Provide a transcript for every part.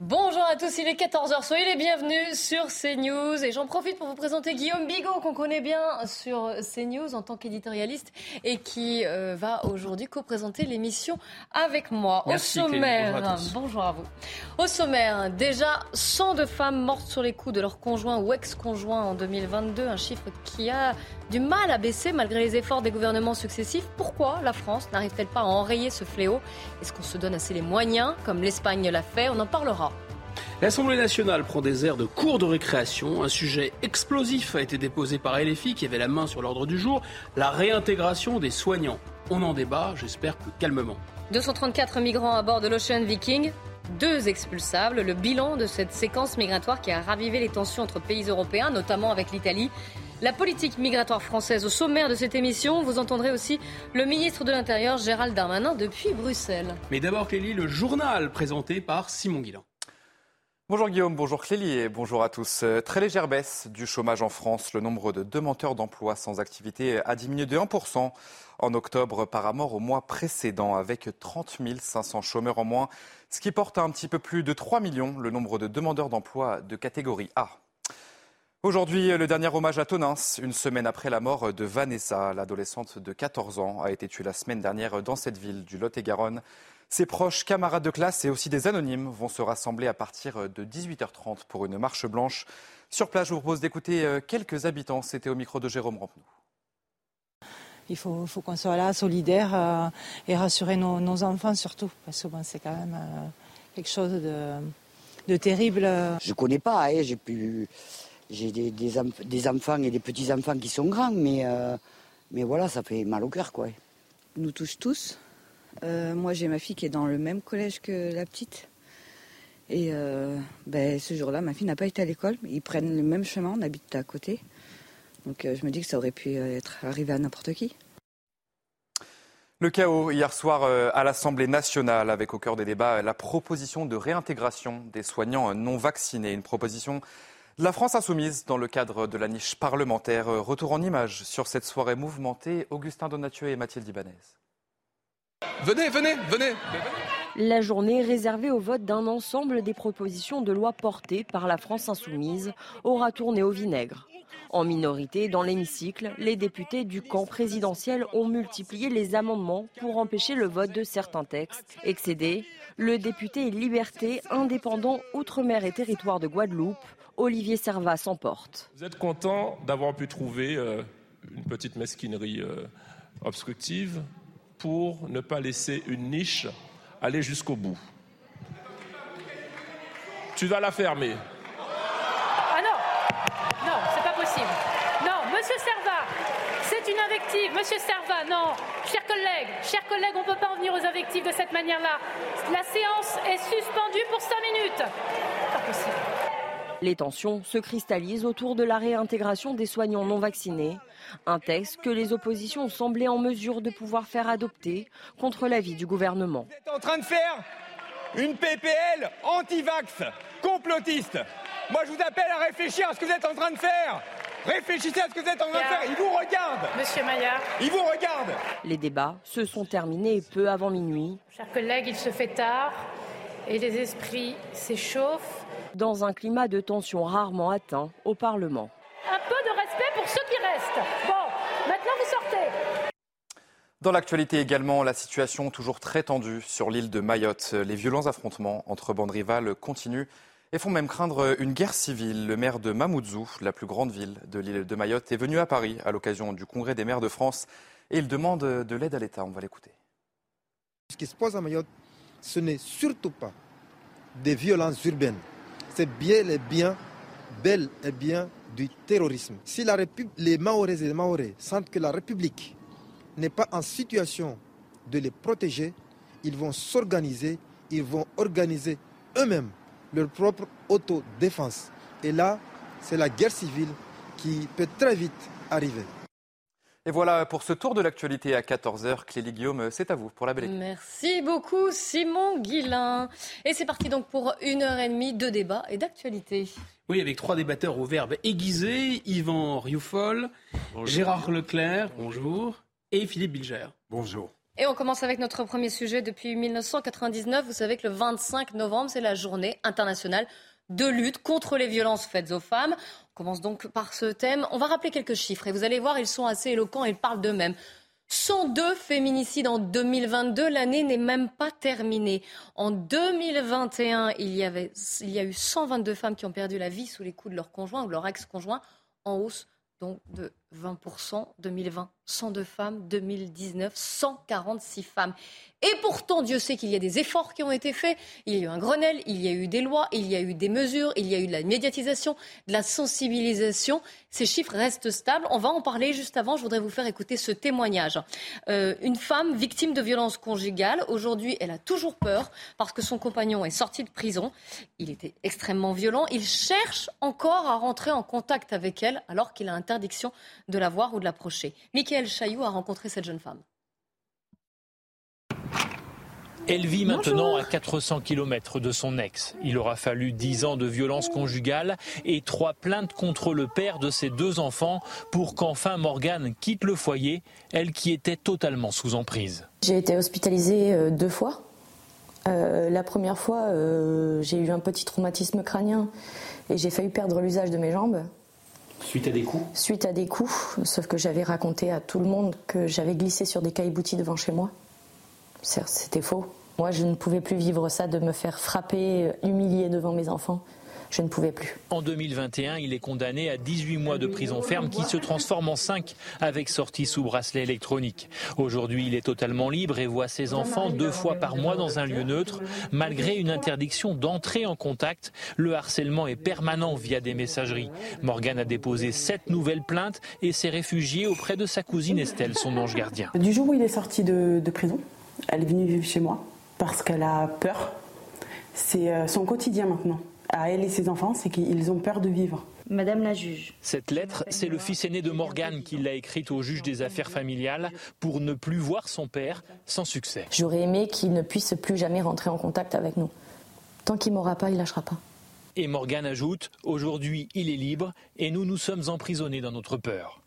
Bonjour à tous, il est 14h, soyez les bienvenus sur CNews et j'en profite pour vous présenter Guillaume Bigot qu'on connaît bien sur CNews en tant qu'éditorialiste et qui euh, va aujourd'hui co-présenter l'émission avec moi. Merci, Au sommaire, Bonjour à tous. bonjour à vous. Au sommaire, déjà 102 femmes mortes sur les coups de leur conjoint ou ex-conjoint en 2022, un chiffre qui a du mal à baisser malgré les efforts des gouvernements successifs. Pourquoi la France n'arrive-t-elle pas à enrayer ce fléau? Est-ce qu'on se donne assez les moyens, comme l'Espagne l'a fait? On en parlera. L'Assemblée nationale prend des airs de cours de récréation. Un sujet explosif a été déposé par LFI qui avait la main sur l'ordre du jour, la réintégration des soignants. On en débat, j'espère que calmement. 234 migrants à bord de l'Ocean Viking, deux expulsables. Le bilan de cette séquence migratoire qui a ravivé les tensions entre pays européens, notamment avec l'Italie. La politique migratoire française au sommaire de cette émission. Vous entendrez aussi le ministre de l'Intérieur Gérald Darmanin depuis Bruxelles. Mais d'abord, Clélie, le journal présenté par Simon Guillain. Bonjour Guillaume, bonjour Clélie et bonjour à tous. Euh, Très légère baisse du chômage en France. Le nombre de demandeurs d'emploi sans activité a diminué de 1% en octobre par rapport au mois précédent avec 30 500 chômeurs en moins, ce qui porte à un petit peu plus de 3 millions le nombre de demandeurs d'emploi de catégorie A. Aujourd'hui, le dernier hommage à Tonins, une semaine après la mort de Vanessa, l'adolescente de 14 ans, a été tuée la semaine dernière dans cette ville du Lot-et-Garonne. Ses proches, camarades de classe et aussi des anonymes vont se rassembler à partir de 18h30 pour une marche blanche. Sur place, je vous propose d'écouter euh, quelques habitants. C'était au micro de Jérôme Rampenou. Il faut, faut qu'on soit là, solidaire euh, et rassurer nos, nos enfants surtout, parce que bon, c'est quand même euh, quelque chose de, de terrible. Je connais pas, hein, j'ai pu, j'ai des, des, enf- des enfants et des petits enfants qui sont grands, mais, euh, mais voilà, ça fait mal au cœur, quoi. nous touche tous. Euh, moi, j'ai ma fille qui est dans le même collège que la petite. Et euh, ben, ce jour-là, ma fille n'a pas été à l'école. Ils prennent le même chemin, on habite à côté. Donc euh, je me dis que ça aurait pu être arrivé à n'importe qui. Le chaos hier soir à l'Assemblée nationale avec au cœur des débats la proposition de réintégration des soignants non vaccinés. Une proposition de la France insoumise dans le cadre de la niche parlementaire. Retour en images sur cette soirée mouvementée. Augustin Donatieu et Mathilde Ibanez. Venez, venez, venez. La journée réservée au vote d'un ensemble des propositions de loi portées par la France insoumise aura tourné au vinaigre. En minorité, dans l'hémicycle, les députés du camp présidentiel ont multiplié les amendements pour empêcher le vote de certains textes. Excédé, le député Liberté, indépendant Outre-mer et territoire de Guadeloupe, Olivier Servat s'emporte. Vous êtes content d'avoir pu trouver euh, une petite mesquinerie euh, obstructive pour ne pas laisser une niche aller jusqu'au bout. Tu vas la fermer. Ah non Non, c'est pas possible. Non, monsieur Servat, c'est une invective. Monsieur Servat, non. Chers collègues, chers collègues, on ne peut pas en venir aux invectives de cette manière-là. La séance est suspendue pour 5 minutes. Pas possible. Les tensions se cristallisent autour de la réintégration des soignants non vaccinés, un texte que les oppositions ont semblé en mesure de pouvoir faire adopter contre l'avis du gouvernement. Vous êtes en train de faire une PPL anti-vax, complotiste. Moi, je vous appelle à réfléchir à ce que vous êtes en train de faire. Réfléchissez à ce que vous êtes en train de faire. Ils vous regardent. Monsieur Maillard, Ils vous regardent. Les débats se sont terminés peu avant minuit, chers collègues, il se fait tard et les esprits s'échauffent. Dans un climat de tension rarement atteint au Parlement. Un peu de respect pour ceux qui restent. Bon, maintenant vous sortez. Dans l'actualité également, la situation toujours très tendue sur l'île de Mayotte. Les violents affrontements entre bandes rivales continuent et font même craindre une guerre civile. Le maire de Mamoudzou, la plus grande ville de l'île de Mayotte, est venu à Paris à l'occasion du Congrès des maires de France et il demande de l'aide à l'État. On va l'écouter. Ce qui se passe à Mayotte, ce n'est surtout pas des violences urbaines. C'est bien et bien, bel et bien du terrorisme. Si les Maorés et les Maorés sentent que la République n'est pas en situation de les protéger, ils vont s'organiser, ils vont organiser eux-mêmes leur propre autodéfense. Et là, c'est la guerre civile qui peut très vite arriver. Et voilà pour ce tour de l'actualité à 14h. Clélie Guillaume, c'est à vous pour la belle Merci beaucoup Simon Guillain. Et c'est parti donc pour une heure et demie de débat et d'actualité. Oui, avec trois débatteurs au verbe aiguisé, Yvan Rioufol, Gérard Leclerc, bonjour, et Philippe Bilger. Bonjour. Et on commence avec notre premier sujet. Depuis 1999, vous savez que le 25 novembre, c'est la journée internationale de lutte contre les violences faites aux femmes. On commence donc par ce thème. On va rappeler quelques chiffres et vous allez voir, ils sont assez éloquents ils parlent d'eux-mêmes. 102 féminicides en 2022, l'année n'est même pas terminée. En 2021, il y, avait, il y a eu 122 femmes qui ont perdu la vie sous les coups de leur conjoint ou leur ex-conjoint, en hausse donc de 20%. 2020, 102 femmes. 2019, 146 femmes. Et pourtant, Dieu sait qu'il y a des efforts qui ont été faits. Il y a eu un Grenelle, il y a eu des lois, il y a eu des mesures, il y a eu de la médiatisation, de la sensibilisation. Ces chiffres restent stables. On va en parler juste avant. Je voudrais vous faire écouter ce témoignage. Euh, une femme victime de violences conjugales. Aujourd'hui, elle a toujours peur parce que son compagnon est sorti de prison. Il était extrêmement violent. Il cherche encore à rentrer en contact avec elle alors qu'il a interdiction de la voir ou de l'approcher. Chailloux a rencontré cette jeune femme. Elle vit maintenant à 400 km de son ex. Il aura fallu 10 ans de violence conjugale et trois plaintes contre le père de ses deux enfants pour qu'enfin Morgane quitte le foyer, elle qui était totalement sous emprise. J'ai été hospitalisée euh, deux fois. Euh, la première fois, euh, j'ai eu un petit traumatisme crânien et j'ai failli perdre l'usage de mes jambes. Suite à des coups Suite à des coups, sauf que j'avais raconté à tout le monde que j'avais glissé sur des caillebotis devant chez moi. C'était faux. Moi, je ne pouvais plus vivre ça, de me faire frapper, humilier devant mes enfants. Je ne pouvais plus. En 2021, il est condamné à 18 mois de prison ferme qui se transforme en 5 avec sortie sous bracelet électronique. Aujourd'hui, il est totalement libre et voit ses enfants deux fois par mois dans un lieu neutre. Malgré une interdiction d'entrer en contact, le harcèlement est permanent via des messageries. Morgan a déposé sept nouvelles plaintes et s'est réfugié auprès de sa cousine Estelle, son ange gardien. Du jour où il est sorti de, de prison, elle est venue vivre chez moi parce qu'elle a peur. C'est euh, son quotidien maintenant. À elle et ses enfants, c'est qu'ils ont peur de vivre. Madame la juge. Cette lettre, c'est le fils aîné de Morgane qui l'a écrite au juge des affaires familiales pour ne plus voir son père sans succès. J'aurais aimé qu'il ne puisse plus jamais rentrer en contact avec nous. Tant qu'il m'aura pas, il lâchera pas. Et Morgane ajoute Aujourd'hui, il est libre et nous nous sommes emprisonnés dans notre peur.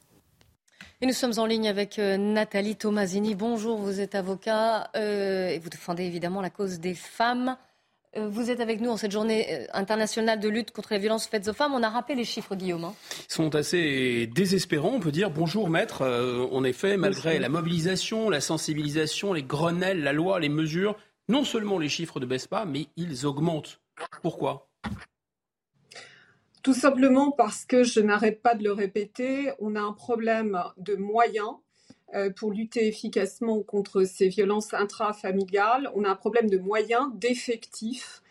Et nous sommes en ligne avec euh, Nathalie Tomasini. Bonjour, vous êtes avocat euh, et vous défendez évidemment la cause des femmes. Euh, vous êtes avec nous en cette journée internationale de lutte contre les violences faites aux femmes. On a rappelé les chiffres, Guillaume. Hein. Ils sont assez désespérants, on peut dire. Bonjour, maître. en effet, malgré la mobilisation, la sensibilisation, les grenelles, la loi, les mesures, non seulement les chiffres ne baissent pas, mais ils augmentent. Pourquoi? Tout simplement parce que je n'arrête pas de le répéter, on a un problème de moyens euh, pour lutter efficacement contre ces violences intrafamiliales. On a un problème de moyens, d'effectifs.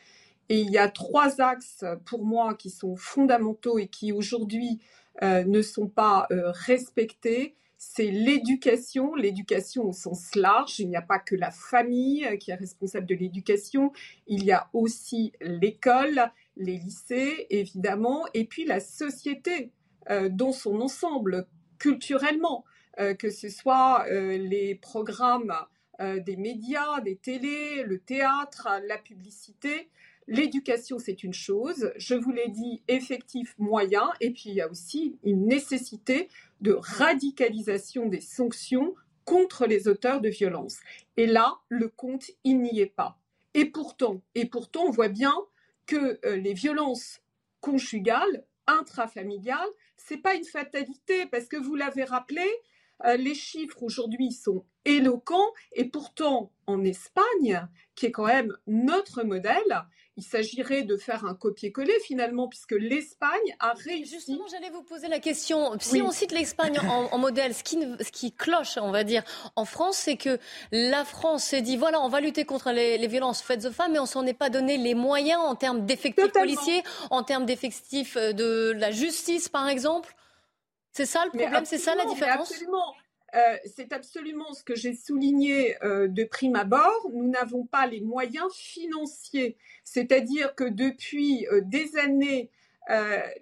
Et il y a trois axes pour moi qui sont fondamentaux et qui aujourd'hui euh, ne sont pas euh, respectés. C'est l'éducation, l'éducation au sens large. Il n'y a pas que la famille qui est responsable de l'éducation, il y a aussi l'école, les lycées, évidemment, et puis la société euh, dans son ensemble, culturellement, euh, que ce soit euh, les programmes des médias, des télés, le théâtre, la publicité. L'éducation, c'est une chose, je vous l'ai dit, effectif, moyen, et puis il y a aussi une nécessité de radicalisation des sanctions contre les auteurs de violences. Et là, le compte, il n'y est pas. Et pourtant, et pourtant, on voit bien que euh, les violences conjugales, intrafamiliales, c'est pas une fatalité parce que vous l'avez rappelé, euh, les chiffres aujourd'hui sont éloquents et pourtant en Espagne, qui est quand même notre modèle, il s'agirait de faire un copier-coller finalement, puisque l'Espagne a réussi. Justement, j'allais vous poser la question. Si on cite l'Espagne en, modèle, ce qui, ce qui, cloche, on va dire, en France, c'est que la France s'est dit voilà, on va lutter contre les, violences faites aux femmes, mais on s'en est pas donné les moyens en termes d'effectifs policiers, en termes d'effectifs euh, de la justice, par exemple. C'est ça le problème, c'est ça la différence Absolument. euh, c'est absolument ce que j'ai souligné euh, de prime abord. Nous n'avons pas les moyens financiers. C'est-à-dire que depuis euh, des années,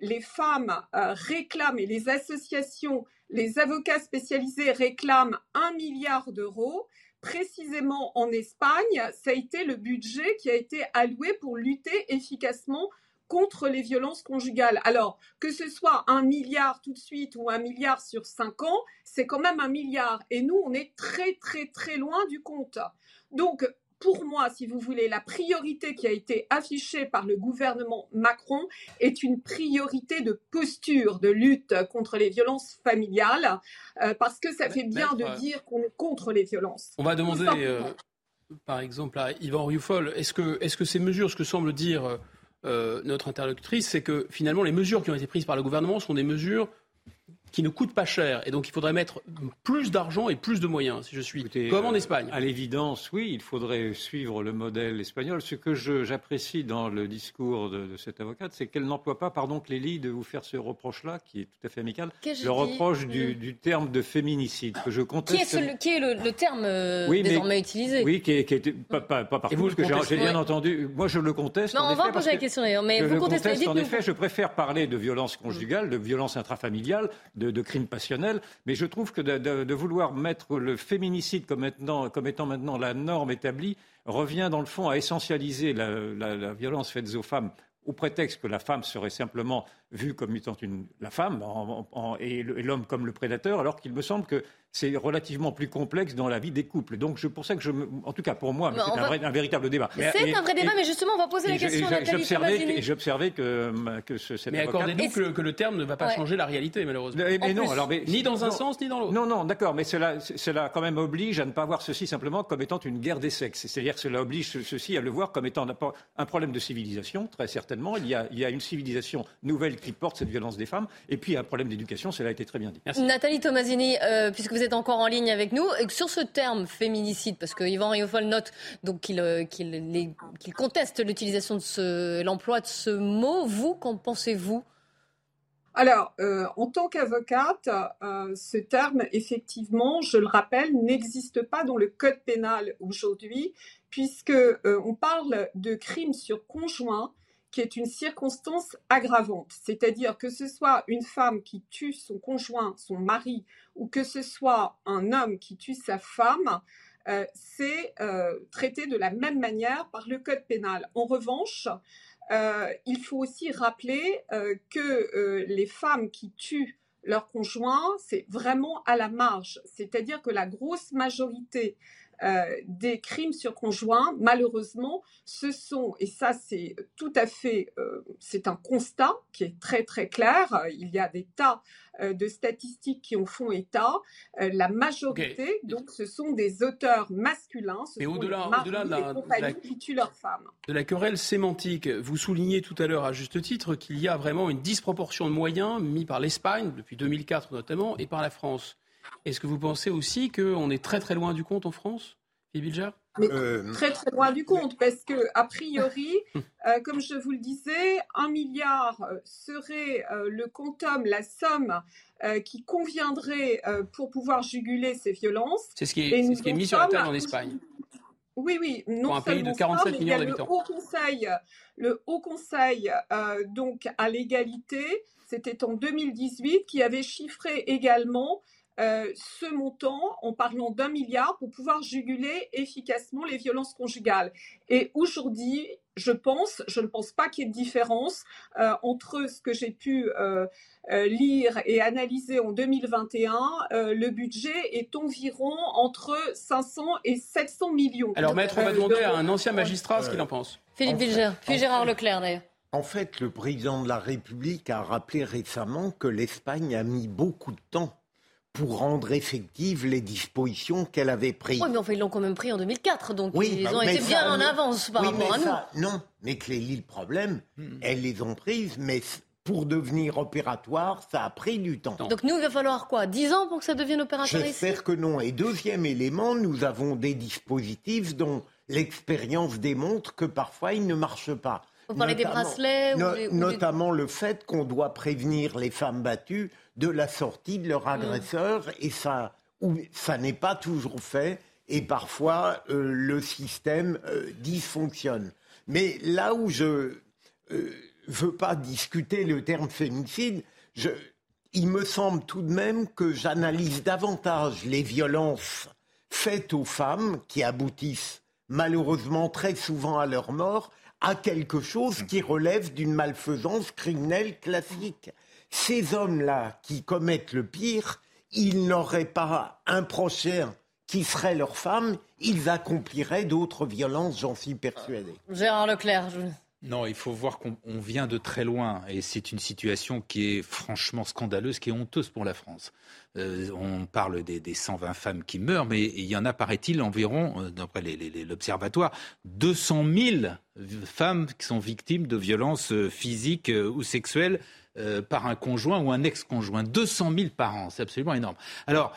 les femmes réclament et les associations, les avocats spécialisés réclament un milliard d'euros. Précisément en Espagne, ça a été le budget qui a été alloué pour lutter efficacement contre les violences conjugales. Alors, que ce soit un milliard tout de suite ou un milliard sur cinq ans, c'est quand même un milliard. Et nous, on est très, très, très loin du compte. Donc, pour moi, si vous voulez, la priorité qui a été affichée par le gouvernement Macron est une priorité de posture, de lutte contre les violences familiales, euh, parce que ça fait bien de dire qu'on est contre les violences. On va demander, euh, par exemple, à Yvan Rioufol, est-ce que, est -ce que ces mesures, ce que semble dire euh, notre interlocutrice, c'est que finalement les mesures qui ont été prises par le gouvernement sont des mesures qui ne coûtent pas cher. Et donc il faudrait mettre plus d'argent et plus de moyens, si je suis comme en euh, Espagne. À l'évidence, oui, il faudrait suivre le modèle espagnol. Ce que j'apprécie dans le discours de, cette avocate, c'est qu'elle n'emploie pas, pardon Clélie, de vous faire ce reproche-là, qui est tout à fait amical, le reproche du, terme de féminicide, que je conteste. Qui est, qui est le, terme euh, désormais utilisé Oui, qui est, pas, pas, pas par vous, que j'ai bien entendu. Moi, je le conteste. Non, on va poser la question d'ailleurs, mais vous contestez. En effet, je préfère parler de violence conjugale, de violence intrafamiliale, de, de crimes passionnels, mais je trouve que de, vouloir mettre le féminicide comme, étant maintenant la norme établie revient dans le fond à essentialiser la, violence faite aux femmes au prétexte que la femme serait simplement vue comme étant une, la femme et l'homme comme le prédateur, alors qu'il me semble que c'est relativement plus complexe dans la vie des couples. Donc, c'est pour ça que je, en tout cas pour moi, c'est un, véritable débat. C'est un vrai débat, mais justement, on va poser la question J'observais que, que ce, Mais accordez-nous que, le terme ne va pas changer la réalité, malheureusement. Mais, non, alors, ni dans un sens, ni dans l'autre. Non, non, d'accord, mais cela, cela quand même oblige à ne pas voir ceci simplement comme étant une guerre des sexes. C'est-à-dire que cela oblige ceci à le voir comme étant un problème de civilisation, très certainement. Il y a, il y a une civilisation nouvelle qui porte cette violence des femmes, et puis un problème d'éducation, cela a été très bien dit. Nathalie Tomasini, euh, puisque vous êtes encore en ligne avec nous. Sur ce terme féminicide, parce que Yvan Riofol note donc qu'il euh, conteste l'utilisation de l'emploi de ce mot, vous, qu'en pensez-vous? Alors, euh, en tant qu'avocate, euh, ce terme, effectivement, je le rappelle, n'existe pas dans le code pénal aujourd'hui, puisque on parle de crime sur conjoint est une circonstance aggravante. C'est-à-dire que ce soit une femme qui tue son conjoint, son mari, ou que ce soit un homme qui tue sa femme, euh, c'est euh, traité de la même manière par le Code pénal. En revanche, euh, il faut aussi rappeler que les femmes qui tuent leur conjoint, c'est vraiment à la marge. C'est-à-dire que la grosse majorité euh, des crimes sur conjoints, malheureusement, ce sont, et ça c'est tout à fait, euh, c'est un constat qui est très très clair, il y a des tas euh, de statistiques qui en font état, la majorité, donc ce sont des auteurs masculins, ce sont au-delà, de la, compagnies qui tuent leurs femmes. De la querelle sémantique, vous soulignez tout à l'heure à juste titre qu'il y a vraiment une disproportion de moyens mis par l'Espagne, depuis 2004 notamment, et par la France. Est-ce que vous pensez aussi qu'on est très très loin du compte en France, Philippe euh, Très très loin du compte, parce que a priori, euh, comme je vous le disais, un milliard euh, serait le quantum, la somme qui conviendrait pour pouvoir juguler ces violences. C'est ce qui est, ce qui est mis sur la table en Espagne. Oui, oui, non pour un pays de 47 millions d'habitants. Le Haut Conseil, le Haut Conseil donc à l'égalité, c'était en 2018, qui avait chiffré également euh, ce montant en parlant d'un milliard pour pouvoir juguler efficacement les violences conjugales. Et aujourd'hui, je pense, je ne pense pas qu'il y ait de différence euh, entre ce que j'ai pu euh, lire et analyser en 2021. le budget est environ entre 500 et 700 millions. Alors, maître, on va demander à un ancien magistrat ce qu'il en pense. Philippe Bilger, puis Gérard Leclerc d'ailleurs. En fait, le président de la République a rappelé récemment que l'Espagne a mis beaucoup de temps pour rendre effectives les dispositions qu'elle avait prises. Oui, mais enfin, ils l'ont quand même pris en 2004, donc ils bah ont été bien en avance par rapport à nous. Non, mais Clélie, le problème, hmm. elles les ont prises, mais pour devenir opératoire, ça a pris du temps. Donc nous, il va falloir quoi 10 ans pour que ça devienne opératoire J'espère que non. Et deuxième élément, nous avons des dispositifs dont l'expérience démontre que parfois ils ne marchent pas. Vous parlez des bracelets Notamment le fait qu'on doit prévenir les femmes battues de la sortie de leur agresseur et ça ça n'est pas toujours fait et parfois euh, le système euh, dysfonctionne. Mais là où je ne veux pas discuter le terme féminicide, il me semble tout de même que j'analyse davantage les violences faites aux femmes qui aboutissent malheureusement très souvent à leur mort à quelque chose qui relève d'une malfaisance criminelle classique. Ces hommes-là qui commettent le pire, ils n'auraient pas un prochain qui serait leur femme, ils accompliraient d'autres violences, j'en suis persuadé. Gérard Leclerc, je... Non, il faut voir qu'on vient de très loin et c'est une situation qui est franchement scandaleuse, qui est honteuse pour la France. Euh, on parle des, 120 femmes qui meurent, mais il y en a, paraît-il, environ, euh, d'après l'Observatoire, 200 000 femmes qui sont victimes de violences euh, physiques ou sexuelles par un conjoint ou un ex-conjoint. 200 000 par an, c'est absolument énorme. Alors,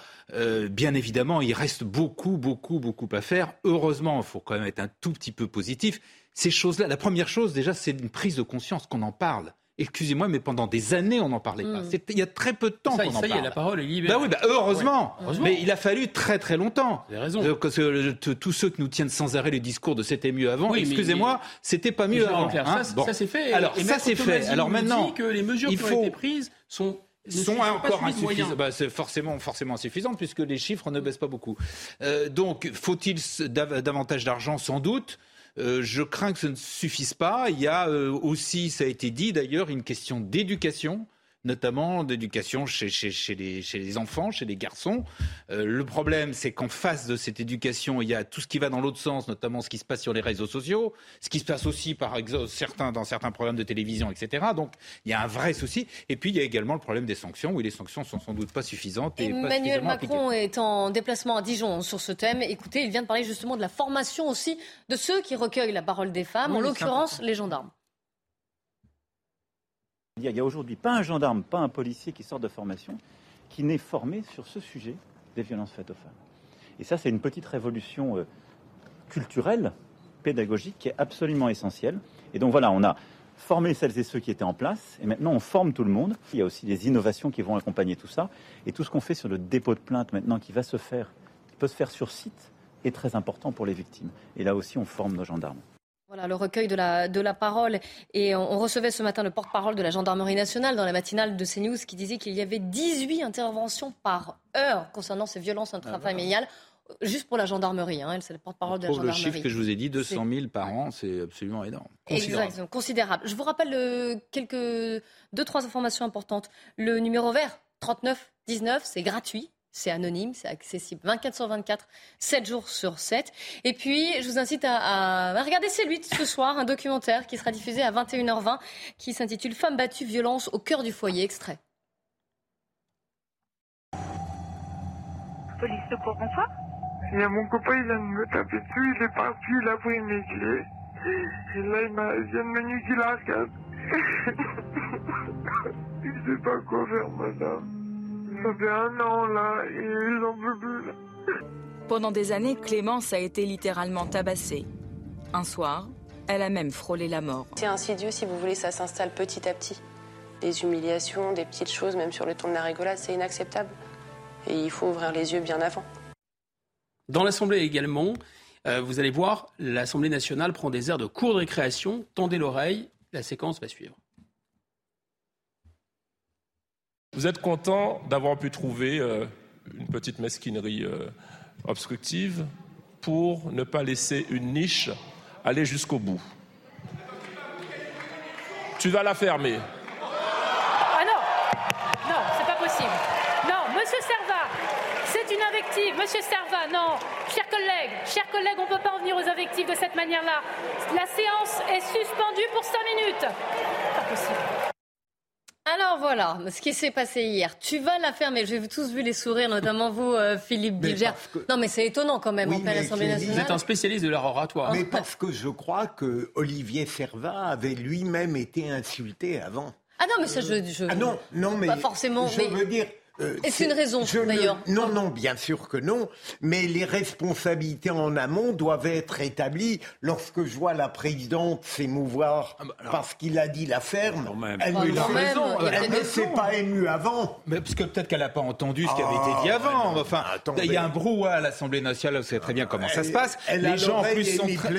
bien évidemment, il reste beaucoup, beaucoup, beaucoup à faire. Heureusement, il faut quand même être un tout petit peu positif ces choses-là, la première chose déjà, c'est une prise de conscience qu'on en parle. Excusez-moi, mais pendant des années, on n'en parlait pas. Hmm. Il y a très peu de temps qu'on en parle. Ça y est, la parole est libérée. Bah oui, bah heureusement. Mais il a fallu très très longtemps. Vous avez raison. Euh, tous ceux qui nous tiennent sans arrêt les discours de c'était mieux avant, excusez-moi, c'était pas mieux avant. Hein. ça, c'est fait. Alors ça c'est fait. Alors maintenant, que les mesures qui ont été prises sont sont encore insuffisantes. Bah, c'est forcément, forcément insuffisantes puisque les chiffres ne baissent pas beaucoup. Euh, donc, faut-il davantage d'argent? Sans doute. Euh, je crains que ce ne suffise pas. Il y a euh, aussi, ça a été dit d'ailleurs, une question d'éducation notamment d'éducation chez, les, enfants, chez les garçons. Euh, le problème, c'est qu'en face de cette éducation, il y a tout ce qui va dans l'autre sens, notamment ce qui se passe sur les réseaux sociaux, ce qui se passe aussi par certains, dans certains programmes de télévision, etc. Donc il y a un vrai souci. Et puis il y a également le problème des sanctions, où les sanctions sont sans doute pas suffisantes. Et Emmanuel Macron est en déplacement à Dijon sur ce thème. Écoutez, il vient de parler justement de la formation aussi de ceux qui recueillent la parole des femmes, en l'occurrence les gendarmes. Il n'y a aujourd'hui pas un gendarme, pas un policier qui sort de formation qui n'est formé sur ce sujet des violences faites aux femmes. Et ça, c'est une petite révolution euh, culturelle, pédagogique, qui est absolument essentielle. Et donc voilà, on a formé celles et ceux qui étaient en place, et maintenant on forme tout le monde. Il y a aussi des innovations qui vont accompagner tout ça. Et tout ce qu'on fait sur le dépôt de plainte maintenant, qui va se faire, qui peut se faire sur site, est très important pour les victimes. Et là aussi, on forme nos gendarmes. Voilà, le recueil de la, de la parole. Et on, recevait ce matin le porte-parole de la gendarmerie nationale dans la matinale de CNews qui disait qu'il y avait 18 interventions par heure concernant ces violences intrafamiliales. Juste pour la gendarmerie, hein, c'est le porte-parole de la gendarmerie. Le chiffre que je vous ai dit, 200 000 par an, c'est absolument énorme. Exactement, considérable. Je vous rappelle euh, quelques deux trois informations importantes. Le numéro vert 39 19, c'est gratuit. C'est anonyme, c'est accessible 24 sur 24, 7 jours sur 7. Et puis, je vous incite à, regarder C'est lui ce soir, un documentaire qui sera diffusé à 21h20 qui s'intitule Femmes battues, violence au cœur du foyer. Extrait. Police secours, bonsoir. Il y a mon copain, il vient de me taper dessus, il est parti, il a pris mes clés. Et là, il, vient de me niquer la il ne sait pas quoi faire, madame. Pendant des années, Clémence a été littéralement tabassée. Un soir, elle a même frôlé la mort. C'est insidieux, si vous voulez, ça s'installe petit à petit. Des humiliations, des petites choses, même sur le ton de la rigolade, c'est inacceptable. Et il faut ouvrir les yeux bien avant. Dans l'Assemblée également, euh, vous allez voir, l'Assemblée nationale prend des airs de cours de récréation. Tendez l'oreille, la séquence va suivre. Vous êtes content d'avoir pu trouver euh, une petite mesquinerie euh, obstructive pour ne pas laisser une niche aller jusqu'au bout? Tu vas la fermer. Ah non Non, c'est pas possible. Non, monsieur Serva, c'est une invective. Monsieur Serva, non. Chers collègues, chers collègues, on ne peut pas en venir aux invectives de cette manière-là. La séance est suspendue pour 5 minutes. Alors voilà, ce qui s'est passé hier. Tu vas la faire, mais j'ai tous vu les sourires, notamment vous, euh, Philippe Bilger. Non, mais c'est étonnant quand même, en pleine Assemblée nationale. Vous êtes un spécialiste de l'art oratoire. Mais parce que je crois que Olivier Servat avait lui-même été insulté avant. Ah non, mais ça, je. ah non, non, mais. Pas forcément. Je veux dire, euh, Est-ce une raison, ne- d'ailleurs Non, non, bien sûr que non. Mais les responsabilités en amont doivent être établies. Lorsque je vois la présidente s'émouvoir parce qu'il a dit la ferme, elle Ah, ne a elle ne s'est pas émue avant. Mais parce que peut-être qu'elle n'a pas entendu ce qui avait Ah, été dit avant. enfin, attendez. il y a un brouhaha à l'Assemblée nationale, vous savez très bien comment ça se passe. elle a Les gens en plus sont très...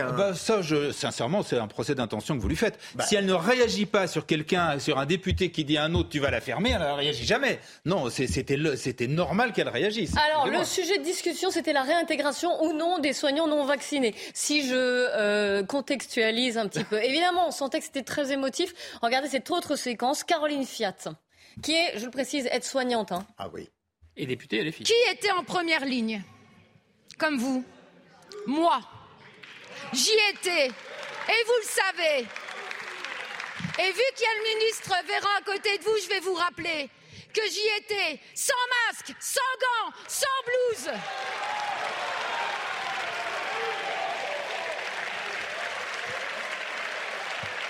hein. Bah, ça, je, sincèrement, c'est un procès d'intention que vous lui faites. Si elle ne réagit pas sur quelqu'un, sur un député qui dit à un autre, tu vas la fermer, elle ne réagit jamais. Non, c'était normal qu'elle réagisse. Alors, le sujet de discussion, c'était la réintégration ou non des soignants non vaccinés. Si je euh, contextualise un petit peu, évidemment, on sentait que c'était très émotif. Regardez cette autre séquence, Caroline Fiat, qui est, je le précise, aide-soignante. hein. Ah oui. Et député, elle est fille. Qui était en première ligne? Comme vous. Moi. J'y étais. Et vous le savez. Et vu qu'il y a le ministre Véran à côté de vous, je vais vous rappeler que j'y étais sans masque, sans gants, sans blouse.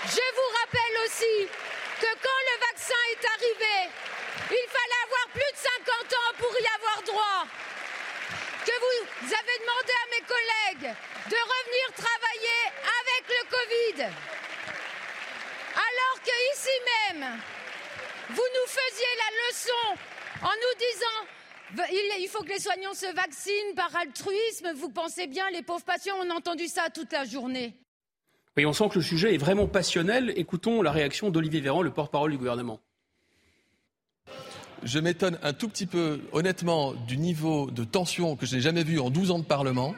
Je vous rappelle aussi que quand le vaccin est arrivé, il fallait avoir plus de 50 ans pour y avoir droit. Que vous avez demandé à mes collègues de revenir travailler avec le Covid. Alors que ici même, vous nous faisiez la leçon en nous disant il faut que les soignants se vaccinent par altruisme. Vous pensez bien, les pauvres patients, on a entendu ça toute la journée. Oui, on sent que le sujet est vraiment passionnel. Écoutons la réaction d'Olivier Véran, le porte-parole du gouvernement. Je m'étonne un tout petit peu, honnêtement, du niveau de tension que je n'ai jamais vu en 12 ans de Parlement.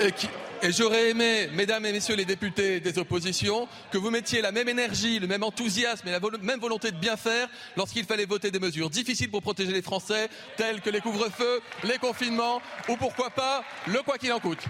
Et, qui- et j'aurais aimé, mesdames et messieurs les députés des oppositions, que vous mettiez la même énergie, le même enthousiasme et la même volonté de bien faire lorsqu'il fallait voter des mesures difficiles pour protéger les Français, telles que les couvre-feux, les confinements ou pourquoi pas le quoi qu'il en coûte.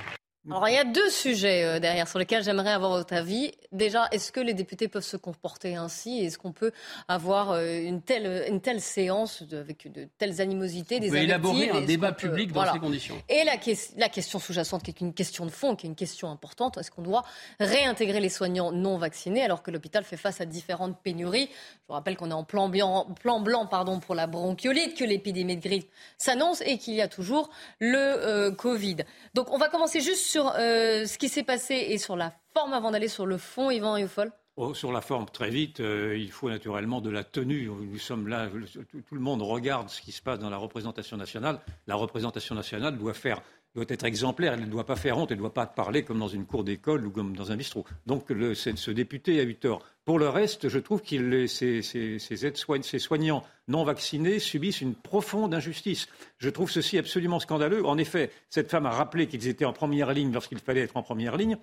Alors, il y a deux sujets euh, derrière sur lesquels j'aimerais avoir votre avis. Déjà, est-ce que les députés peuvent se comporter ainsi? Est-ce qu'on peut avoir euh, une telle, une telle séance de- avec de telles animosités, des peut élaborer un débat peut- public dans voilà. ces conditions. Et la question sous-jacente, qui est une question de fond, qui est une question importante, est-ce qu'on doit réintégrer les soignants non vaccinés alors que l'hôpital fait face à différentes pénuries? Je vous rappelle qu'on est en plan blanc, plan blanc pardon, pour la bronchiolite, que l'épidémie de grippe s'annonce et qu'il y a toujours le euh, Covid. Donc on va commencer juste sur euh, ce qui s'est passé et sur la forme avant d'aller sur le fond, Yvan Youfol. Oh, sur la forme, très vite, euh, il faut naturellement de la tenue. Nous sommes là, tout le monde regarde ce qui se passe dans la représentation nationale. La représentation nationale doit faire doit être exemplaire, elle ne doit pas faire honte, elle ne doit pas parler comme dans une cour d'école ou comme dans un bistrot. Donc le- ce député a eu tort. Pour le reste, je trouve que ces, ces, ces soignants non vaccinés subissent une profonde injustice. Je trouve ceci absolument scandaleux. En effet, cette femme a rappelé qu'ils étaient en première ligne lorsqu'il fallait être en première ligne.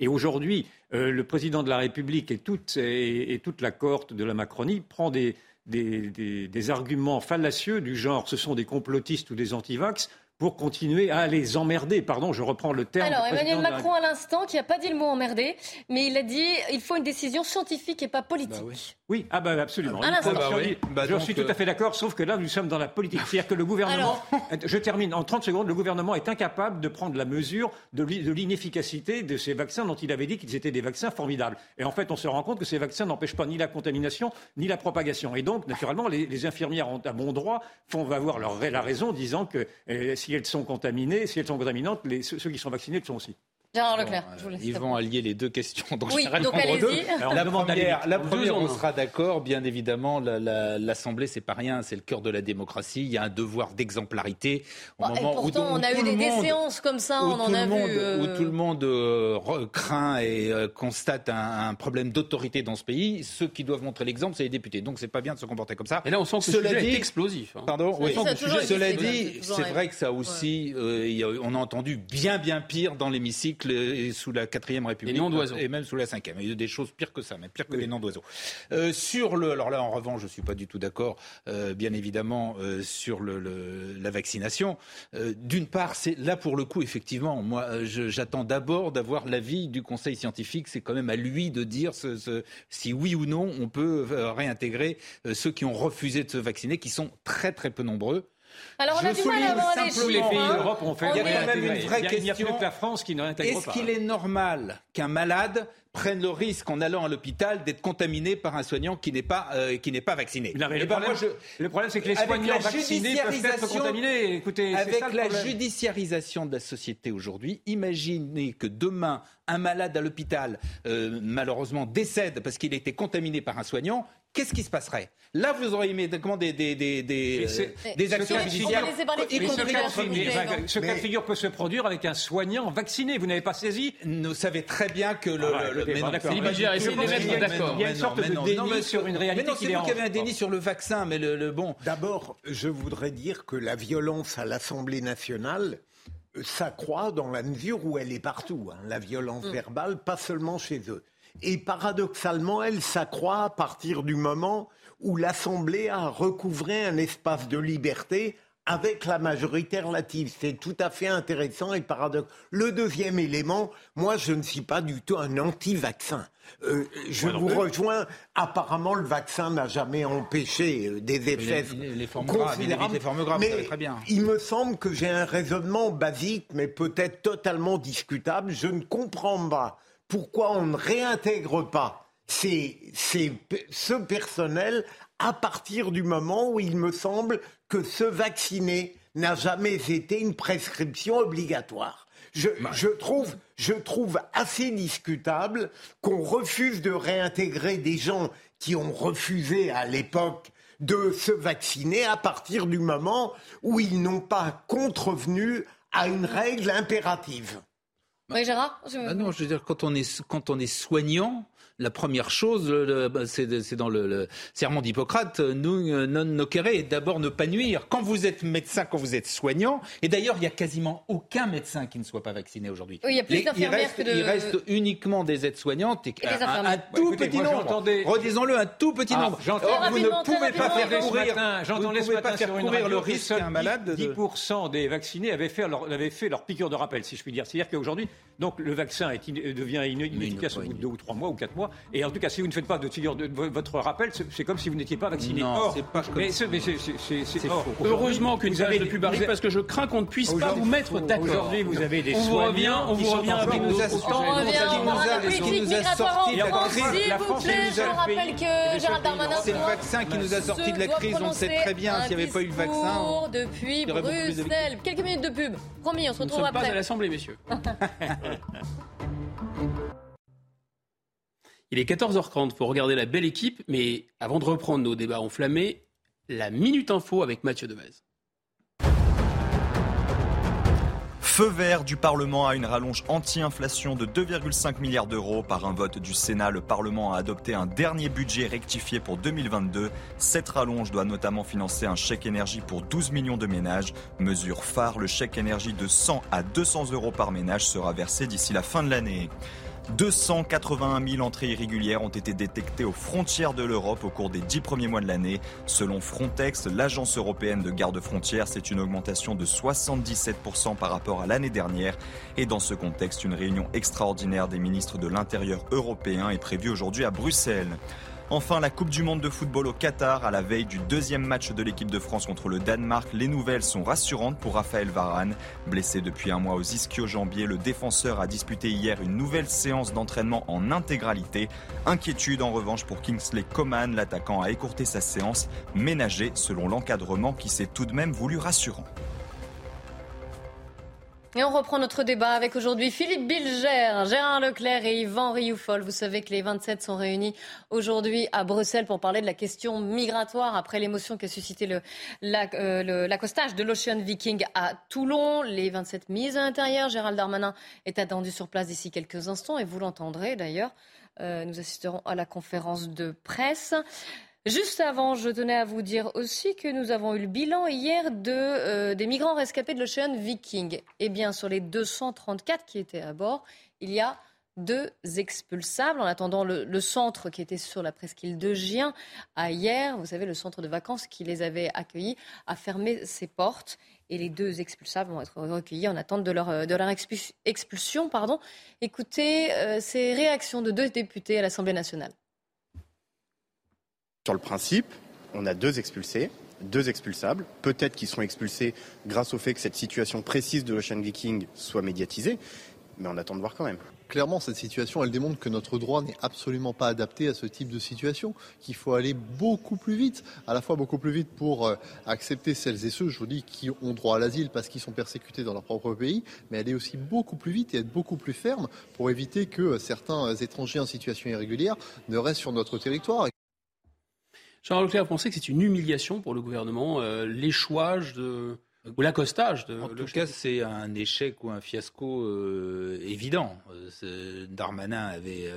Et aujourd'hui, euh, le président de la République et toute, la cohorte de la Macronie prend des- des arguments fallacieux du genre ce sont des complotistes ou des antivax pour continuer à les emmerder. Pardon, je reprends le terme. Alors Emmanuel Macron à l'instant, qui n'a pas dit le mot emmerdé, mais il a dit il faut une décision scientifique et pas politique. Oui, ah bah absolument. À l'instant. que- Bah oui. Bah je donc, suis tout à fait d'accord, sauf que là, nous sommes dans la politique. C'est-à-dire que le gouvernement, je termine en 30 secondes, le gouvernement est incapable de prendre la mesure de l'i- de l'inefficacité de ces vaccins dont il avait dit qu'ils étaient des vaccins formidables. Et en fait, on se rend compte que ces vaccins n'empêchent pas ni la contamination, ni la propagation. Et donc, naturellement, les, les infirmières ont à bon droit, font va avoir leur, la raison, disant que euh, si elles sont contaminées, si elles sont contaminantes, ceux qui sont vaccinés le sont aussi. Gérard Leclerc, je vous laisse. Ils vont allier les deux questions. Donc Oui, je vais donc répondre aux allez-y. La première, la première, on un. sera d'accord. Bien évidemment, la- la- l'Assemblée, c'est pas rien. C'est le cœur de la démocratie. Il y a un devoir d'exemplarité. Au et moment où- pourtant, où on a tout eu des, le des monde- séances comme ça, on en a monde, vu. euh, où tout le monde euh, craint et euh, constate un, un problème d'autorité dans ce pays, ceux qui doivent montrer l'exemple, c'est les députés. Donc c'est pas bien de se comporter comme ça. Et là, on sent que le Cela sujet dit, est explosif. hein. Pardon. Ça, oui. Cela dit, c'est vrai que ça aussi, euh, on a entendu bien bien pire dans l'hémicycle et sous la quatrième République, noms d'oiseaux. et même sous la cinquième. Il y a des choses pires que ça, mais pire que des noms d'oiseaux. Euh, sur le, alors là en revanche, je suis pas du tout d'accord, euh, bien évidemment, euh, sur le, le- la vaccination. D'une part, c'est là pour le coup, effectivement, moi, j'attends d'abord d'avoir l'avis du Conseil scientifique. C'est quand même à lui de dire ce- ce- si oui ou non on peut réintégrer ceux qui ont refusé de se vacciner, qui sont très très peu nombreux. Alors, on a Je du mal à avoir des chiffres. les pays hein. d'Europe ont fait On Il y a est- quand même une vraie Il y a- il n'y a plus question. que la France qui ne réintègre Est-ce pas. qu'il est normal qu'un malade prenne le risque en allant à l'hôpital d'être contaminé par un soignant qui n'est pas, euh, qui n'est pas vacciné? Non, mais Eh le, ben, problème, moi, je- le problème, c'est que les Avec soignants la vaccinés peuvent être contaminés. Écoutez, Avec ça le la problème. judiciarisation de la société aujourd'hui, imaginez que demain, un malade à l'hôpital, euh, malheureusement, décède parce qu'il a été contaminé par un soignant. Qu'est-ce qui se passerait? Là, vous auriez mis comment, des, des, des, des, euh, des actions judiciaires. Mais ce cas, de figure, Mais- peut se produire avec un soignant vacciné. Vous n'avez pas saisi? Vous savez très bien que le. Ah, le- mais non, d'accord. Mais non, mais Il y a une non, sorte mais de non, déni non, mais sur une mais réalité non, qui c'est est vous qui avez un déni sur le vaccin, mais le, bon. D'abord, je voudrais dire que la violence à l'Assemblée nationale euh, s'accroît dans la mesure où elle est partout. hein, la violence verbale, pas seulement chez eux. Et paradoxalement, elle s'accroît à partir du moment où l'Assemblée a recouvré un espace de liberté avec la majorité relative. C'est tout à fait intéressant et paradoxal. Le deuxième élément, moi, je ne suis pas du tout un anti-vaccin. Euh, je vous rejoins. Apparemment, le vaccin n'a jamais empêché euh, des effets les- les formes graves, il évite les formes graves, vous Mais savez très bien. Il me semble que j'ai un raisonnement basique, mais peut-être totalement discutable. Je ne comprends pas pourquoi on ne réintègre pas ces, ces- ce personnel à partir du moment où il me semble que se vacciner n'a jamais été une prescription obligatoire. Je, je trouve, je trouve assez discutable qu'on refuse de réintégrer des gens qui ont refusé à l'époque de se vacciner à partir du moment où ils n'ont pas contrevenu à une règle impérative. Oui, Gérard je- Ah non, je veux dire, quand on est, quand on est soignant, la première chose, le- le- bah, c'est c'est dans le, le serment d'Hippocrate, euh, nous euh, non nocere, et d'abord ne pas nuire. Quand vous êtes médecin, quand vous êtes soignant, et d'ailleurs, il y a quasiment aucun médecin qui ne soit pas vacciné aujourd'hui. Oui, il y a plus Les- d'infirmières reste, que de- Il reste uniquement des aides-soignantes et, des un- tout Ouais, écoutez, petit moi, nombre. Redisons-le, un tout petit Ah, nombre. j'entends- Or, vous ne pouvez pas faire courir, j'entendais ce matin sur une radio le que risque un malade de... 10% des vaccinés avaient fait leur, avaient fait leur piqûre de rappel, si je puis dire. C'est-à-dire qu'aujourd'hui, donc le vaccin est in- devient in- inefficace au bout de deux ou trois mois ou quatre mois. Et en tout cas, si vous ne faites pas de, figure de, de votre rappel, c'est comme si vous n'étiez pas vacciné. Non, Or, c'est pas comme mais ça. c'est- Heureusement qu'une vous page avez de pub arrive parce que je crains qu'on ne puisse pas vous mettre d'accord. Aujourd'hui, vous avez des On vous revient, on qui vous revient avec nos qui on nous a- sorti de la crise. S'il La vous France je rappelle pays- que Gérald Darmanin C'est le vaccin qui nous a sorti de la crise, on sait très bien, un s'il n'y avait pas eu le vaccin. depuis Bruxelles. Quelques minutes de pub. Promis, on se Nous ne retrouve sommes pas à après. l'Assemblée, messieurs. Il est 14h30 pour regarder la belle équipe, mais avant de reprendre nos débats enflammés, la Minute Info avec Mathieu Devez. Feu vert du Parlement à une rallonge anti-inflation de 2,5 milliards d'euros. Par un vote du Sénat, le Parlement a adopté un dernier budget rectifié pour 2022. Cette rallonge doit notamment financer un chèque énergie pour 12 millions de ménages. Mesure phare, le chèque énergie de 100 à 200 euros par ménage sera versé d'ici la fin de l'année. 281 000 entrées irrégulières ont été détectées aux frontières de l'Europe au cours des dix premiers mois de l'année. Selon Frontex, l'agence européenne de garde-frontières, c'est une augmentation de 77% par rapport à l'année dernière. Et dans ce contexte, une réunion extraordinaire des ministres de l'Intérieur européens est prévue aujourd'hui à Bruxelles. Enfin, la Coupe du Monde de football au Qatar, à la veille du deuxième match de l'équipe de France contre le Danemark, les nouvelles sont rassurantes pour Raphaël Varane. Blessé depuis un mois aux ischio-jambiers, le défenseur a disputé hier une nouvelle séance d'entraînement en intégralité. Inquiétude en revanche pour Kingsley Coman, l'attaquant a écourté sa séance, ménagée selon l'encadrement qui s'est tout de même voulu rassurant. Et on reprend notre débat avec aujourd'hui Philippe Bilger, Gérard Leclerc et Yvan Rioufol. Vous savez que les 27 sont réunis aujourd'hui à Bruxelles pour parler de la question migratoire après l'émotion qu'a suscité le, la- euh, l'accostage de l'Ocean Viking à Toulon. Les 27 mises à l'intérieur. Gérald Darmanin est attendu sur place d'ici quelques instants et vous l'entendrez d'ailleurs. Euh, nous assisterons à la conférence de presse. Juste avant, je tenais à vous dire aussi que nous avons eu le bilan hier euh, des migrants rescapés de l'Ocean Viking. Eh bien, sur les 234 qui étaient à bord, il y a deux expulsables. En attendant, le, centre qui était sur la presqu'île de Gien, à hier, vous savez, le centre de vacances qui les avait accueillis, a fermé ses portes. Et les deux expulsables vont être recueillis en attente de leur, expulsion. Écoutez euh, ces réactions de deux députés à l'Assemblée nationale. Sur le principe, on a deux expulsés. deux expulsables. Peut-être qu'ils seront expulsés grâce au fait que cette situation précise de l'Ocean Viking soit médiatisée, mais on attend de voir quand même. Clairement, cette situation, elle démontre que notre droit n'est absolument pas adapté à ce type de situation, qu'il faut aller beaucoup plus vite, à la fois beaucoup plus vite pour euh, accepter celles et ceux, je vous dis, qui ont droit à l'asile parce qu'ils sont persécutés dans leur propre pays, mais aller aussi beaucoup plus vite et être beaucoup plus ferme pour éviter que certains étrangers en situation irrégulière ne restent sur notre territoire. Jean Leclerc, vous pensez que c'est une humiliation pour le gouvernement, euh, l'échouage de ou l'accostage de. En tout cas, c'est un échec ou un fiasco euh, évident. Euh, Darmanin avait.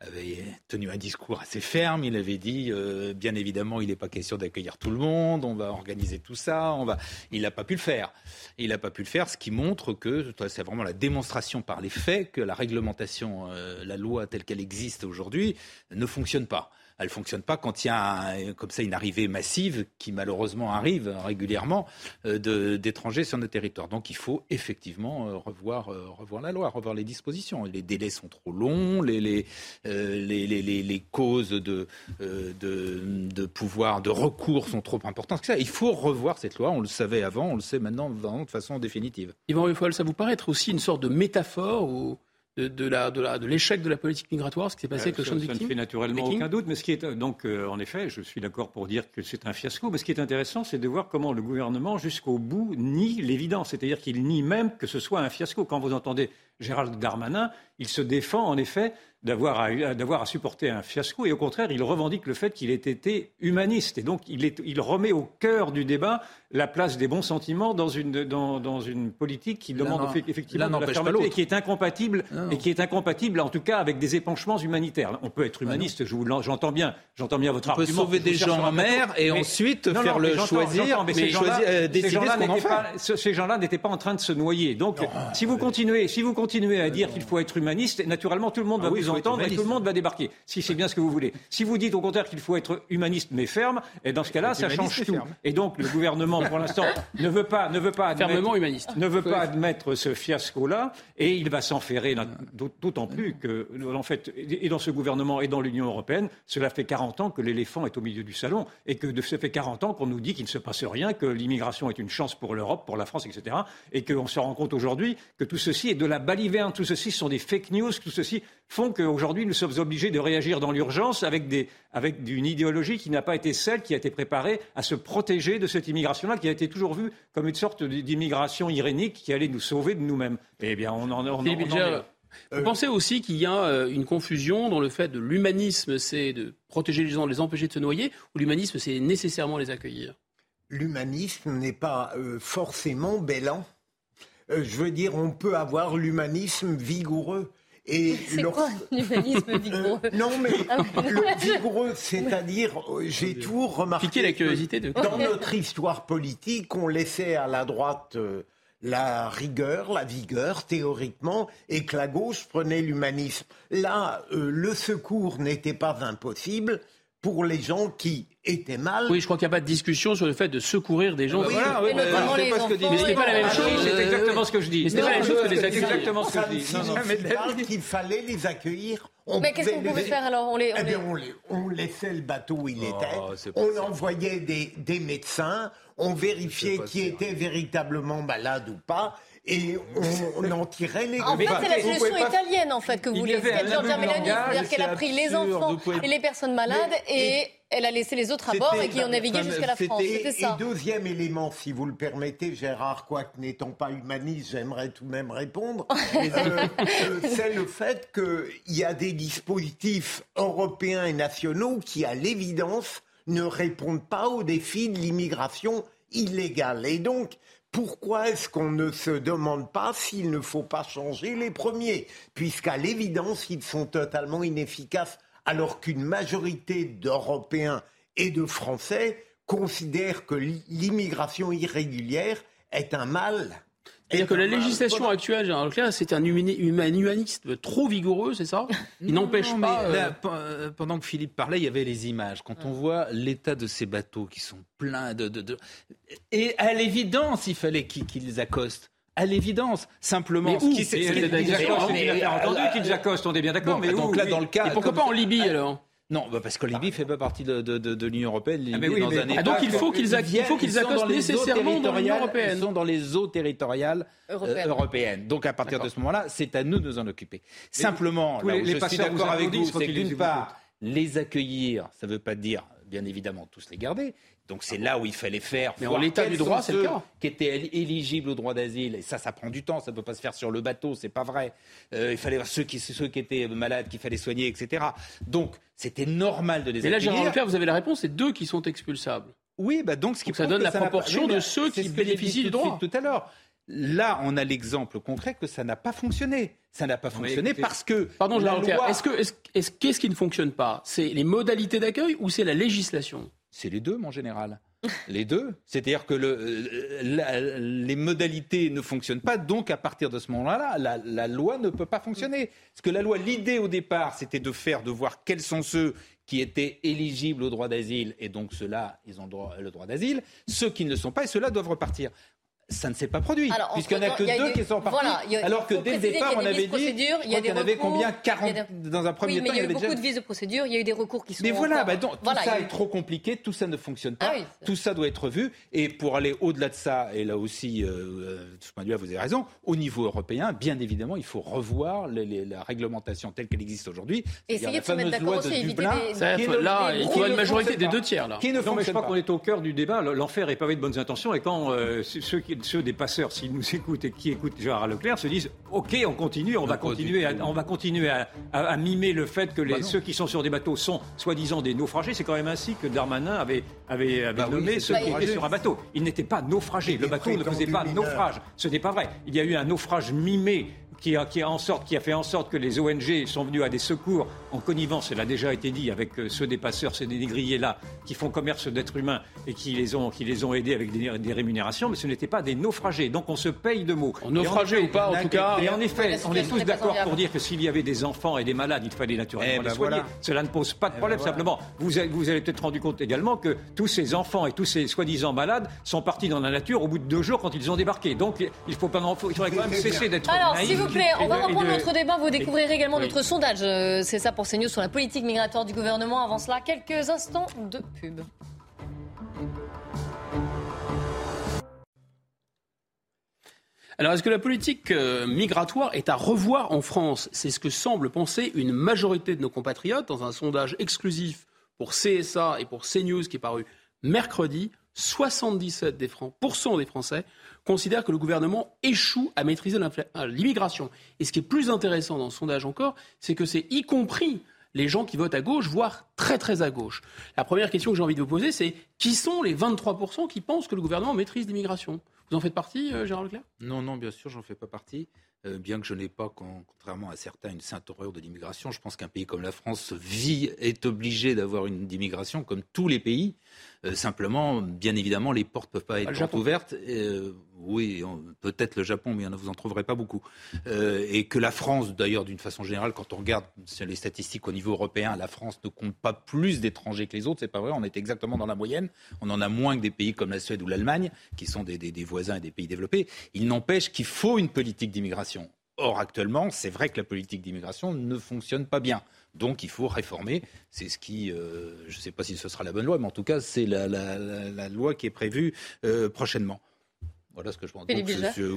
avait tenu un discours assez ferme. Il avait dit, bien évidemment, il n'est pas question d'accueillir tout le monde. On va organiser tout ça. On va. Il n'a pas pu le faire. Il n'a pas pu le faire, ce qui montre que c'est vraiment la démonstration par les faits que la réglementation, la loi telle qu'elle existe aujourd'hui, ne fonctionne pas elle ne fonctionne pas quand il y a comme ça une arrivée massive qui malheureusement arrive régulièrement euh, d'étrangers sur notre territoire. Donc il faut effectivement euh, revoir, euh, revoir la loi, revoir les dispositions. Les délais sont trop longs, les, causes de, pouvoir, de recours sont trop importantes. Il faut revoir cette loi. On le savait avant, on le sait maintenant de façon définitive. Yvan Ruffol, ça vous paraît être aussi une sorte de métaphore ou de, de l'échec de, la politique migratoire, ce qui s'est passé avec le champ de victimes Ça ne fait naturellement aucun doute. Mais ce qui est, donc, euh, en effet, je suis d'accord pour dire que c'est un fiasco. Mais ce qui est intéressant, c'est de voir comment le gouvernement, jusqu'au bout, nie l'évidence. C'est-à-dire qu'il nie même que ce soit un fiasco. Quand vous entendez Gérald Darmanin, il se défend, en effet, d'avoir à, d'avoir à supporter un fiasco et au contraire, il revendique le fait qu'il ait été humaniste. Et donc, il, est, il remet au cœur du débat la place des bons sentiments dans une, dans, dans une politique qui demande effectivement de la fermeté et qui est incompatible et qui est incompatible en tout cas avec des épanchements humanitaires. On peut être humaniste, j'entends bien, j'entends bien votre on argument. On peut sauver des gens en mer et ensuite faire le choisir, mais, fait. ces gens-là n'étaient pas en train de se noyer. Donc, si vous continuez, si vous continuez à dire qu'il faut être humaniste, naturellement tout le monde va vous entendre et tout le monde va débarquer. Si c'est bien ce que vous voulez. Si vous dites au contraire qu'il faut être humaniste mais ferme, et dans ce cas-là, ça change tout. Et donc le gouvernement pour l'instant, ne veut pas, ne veut pas admettre, humaniste. ne veut pas admettre ce fiasco-là, et il va s'enferrer, d'autant plus que, en fait, et dans ce gouvernement et dans l'Union européenne, cela fait 40 ans que l'éléphant est au milieu du salon, et que ça fait 40 ans qu'on nous dit qu'il ne se passe rien, que l'immigration est une chance pour l'Europe, pour la France, etc., et qu'on se rend compte aujourd'hui que tout ceci est de la baliverne, tout ceci sont des fake news, tout ceci font qu'aujourd'hui nous sommes obligés de réagir dans l'urgence avec, des, avec une idéologie qui n'a pas été celle qui a été préparée à se protéger de cette immigration-là, qui a été toujours vue comme une sorte d'immigration irénique qui allait nous sauver de nous-mêmes. Eh bien, on en, on, on, vous pensez aussi qu'il y a euh, une confusion dans le fait de l'humanisme, c'est de protéger les gens, de les empêcher de se noyer, ou l'humanisme, c'est nécessairement les accueillir? L'humanisme n'est pas euh, forcément bellant. Euh, je veux dire, on peut avoir l'humanisme vigoureux. C'est quoi l'humanisme vigoureux Non, mais ah le vigoureux, c'est-à-dire, j'ai toujours remarqué la curiosité de... dans notre histoire politique, on laissait à la droite euh, la rigueur, la vigueur, théoriquement, et que la gauche prenait l'humanisme. Là, euh, le secours n'était pas impossible pour les gens qui étaient mal. Oui, je crois qu'il n'y a pas de discussion sur le fait de secourir des gens. Oui, voilà, oui, c'est pas ce que dit. Mais ce n'est pas la même chose. C'est exactement ce que je dis. Mais ce n'est pas la même chose que les accueillir. exactement ce que je dis. Non, non, qu'il fallait les accueillir. On mais qu'est-ce qu'on pouvait faire alors? On les, on, eh bien, on, les... on, laissait le bateau où il oh, était. On envoyait des, des médecins. On vérifiait qui était véritablement malade ou pas et on, en tirait les En fait, c'est la solution italienne en fait que vous voulez. C'est Giorgia Meloni, c'est-à-dire qu'elle a pris les enfants et les personnes malades et elle a laissé les autres à bord et qui ont navigué jusqu'à la France. C'était ça. Et deuxième élément, si vous le permettez, Gérard, quoique n'étant pas humaniste, j'aimerais tout de même répondre. Euh, euh, c'est le fait qu'il y a des dispositifs européens et nationaux qui, à l'évidence, ne répondent pas aux défis de l'immigration illégale. Et donc, pourquoi est-ce qu'on ne se demande pas s'il ne faut pas changer les premiers? Puisqu'à l'évidence, ils sont totalement inefficaces, alors qu'une majorité d'Européens et de Français considèrent que l'immigration irrégulière est un mal c'est-à-dire que la législation actuelle, c'est un humanisme trop vigoureux, c'est ça? Il n'empêche pas. Euh, euh, pendant que Philippe parlait, il y avait les images. Quand on voit l'état de ces bateaux qui sont pleins de. Et à l'évidence, il fallait qu'ils accostent. À l'évidence, simplement. Mais où c'est entendu qu'ils accostent, on est bien d'accord. mais donc là, dans le cas. Et pourquoi pas en Libye alors Non, bah parce que la Libye ne fait pas partie de, de- de- de l'Union européenne. Ah, mais oui, dans mais- un Ah, État donc il faut qu'ils accostent nécessairement dans l'Union européenne. Ils sont dans les eaux territoriales euh, Européennes. européennes. Donc à partir de ce moment-là, c'est à nous de nous en occuper. Simplement, tous là les- où les je suis d'accord avec vous, c'est d'une part, les accueillir, ça ne veut pas dire, bien évidemment, tous les garder. Donc c'est là où il fallait faire. Mais en l'état du droit, c'est le ceux cas. Qui étaient éli- éligibles au droit d'asile. Et ça, ça prend du temps. Ça ne peut pas se faire sur le bateau. C'est pas vrai. Euh, il fallait voir ceux qui, ceux qui étaient malades, qu'il fallait soigner, etc. Donc c'était normal de les Mais là. Gérard Leclerc, vous avez la réponse, c'est deux qui sont expulsables. Oui, bah donc ce qui Donc ça donne la proportion de ceux qui bénéficient du droit. Tout à l'heure. Là, on a l'exemple concret que ça n'a pas fonctionné. Ça n'a pas fonctionné écoutez, parce que. Pardon, la Gérard Leclerc, loi- est-ce que, est-ce, est-ce- qu'est-ce qui ne fonctionne pas? C'est les modalités d'accueil ou c'est la législation? C'est les deux, mon général. Les deux. C'est-à-dire que euh, les modalités ne fonctionnent pas, donc à partir de ce moment-là, la, loi ne peut pas fonctionner. Parce que la loi, l'idée au départ, c'était de faire, de voir quels sont ceux qui étaient éligibles au droit d'asile, et donc ceux-là, ils ont le droit d'asile. Ceux qui ne le sont pas, et ceux-là doivent repartir. Ça ne s'est pas produit, puisqu'il n'y en a que il y a deux des- qui sont partis, voilà, alors que dès le départ, qu'il on avait dit, procédures, je il y a des qu'il y en avait combien il y a 40 des- dans un premier oui, temps, il y a eu avait beaucoup déjà- de vices de procédure, il y a eu des recours qui sont. mais voilà, bah donc, tout Voilà, il y ça eu- est trop compliqué, tout ça ne fonctionne pas, Ah oui. tout ça doit être vu. Et pour aller au-delà de ça, et là aussi, euh, euh, de ce point de vue-là, vous avez raison, au niveau européen, bien évidemment, il faut revoir les- les- la réglementation telle qu'elle existe aujourd'hui. Essayer de se mettre d'accord aussi, éviter des- là, il faut une majorité fonctionne des pas. deux tiers. Qui ne Non, mais je fonctionne crois pas. qu'on est au cœur du débat. L'enfer est pavé de bonnes intentions. Et quand euh, ceux, qui- ceux des passeurs, s'ils nous écoutent et qui écoutent Gérard Leclerc, se disent OK, on continue, on va continuer, à, on va continuer à, à- à mimer le fait que les, Bah ceux qui sont sur des bateaux sont soi-disant des naufragés. C'est quand même ainsi que Darmanin avait, avait, avait Bah nommé ceux qui étaient sur un bateau. Ils n'étaient pas naufragés. Le bateau ne faisait pas naufrage. Ce n'est pas vrai. Il y a eu un naufrage mimé. Qui a, qui, a en sorte, qui a fait en sorte que les ONG sont venus à des secours en connivence, cela a déjà été dit, avec euh, ceux des passeurs, ceux des négriers-là, qui font commerce d'êtres humains et qui les ont, qui les ont aidés avec des, des rémunérations, mais ce n'étaient pas des naufragés. Donc on se paye de mots. naufragés en ou pas, en tout cas- Et en effet, on est tous d'accord pour dire que s'il y avait des enfants et des malades, il fallait naturellement Eh les ben soigner. voilà. Cela ne pose pas de problème. Simplement, vous avez, vous avez peut-être rendu compte également que tous ces enfants et tous ces soi-disant malades sont partis dans la nature au bout de deux jours quand ils ont débarqué. Donc il faut pas, il faudrait quand même cesser d'être Alors, s'il vous plaît, on va reprendre notre débat. Vous découvrirez également notre sondage. Euh, C'est ça pour CNews sur la politique migratoire du gouvernement. Avant cela, quelques instants de pub. Alors, est-ce que la politique euh, migratoire est à revoir en France? C'est ce que semble penser une majorité de nos compatriotes dans un sondage exclusif pour CSA et pour CNews qui est paru mercredi. 77 des Fran- pourcents des Français considèrent que le gouvernement échoue à maîtriser l'immigration. Et ce qui est plus intéressant dans ce sondage encore, c'est que c'est y compris les gens qui votent à gauche, voire très très à gauche. La première question que j'ai envie de vous poser, c'est qui sont les 23% qui pensent que le gouvernement maîtrise l'immigration? Vous en faites partie, euh, Gérard Leclerc Non, non, bien sûr, j'en fais pas partie. Euh, bien que je n'ai pas, con- contrairement à certains, une sainte horreur de l'immigration, je pense qu'un pays comme la France vit, est obligé d'avoir une immigration comme tous les pays. Euh, simplement, bien évidemment, les portes peuvent pas être portes ouvertes. Euh, oui, peut-être le Japon, mais vous en trouverez pas beaucoup. Et que la France, d'ailleurs, d'une façon générale, quand on regarde les statistiques au niveau européen, la France ne compte pas plus d'étrangers que les autres. C'est pas vrai. On est exactement dans la moyenne. On en a moins que des pays comme la Suède ou l'Allemagne, qui sont des, des- des voisins et des pays développés. Il n'empêche qu'il faut une politique d'immigration. Or, actuellement, c'est vrai que la politique d'immigration ne fonctionne pas bien. Donc, il faut réformer. C'est ce qui, euh, je ne sais pas si ce sera la bonne loi, mais en tout cas, c'est la, la- la- la loi qui est prévue euh, prochainement. Voilà ce que je pense. Donc,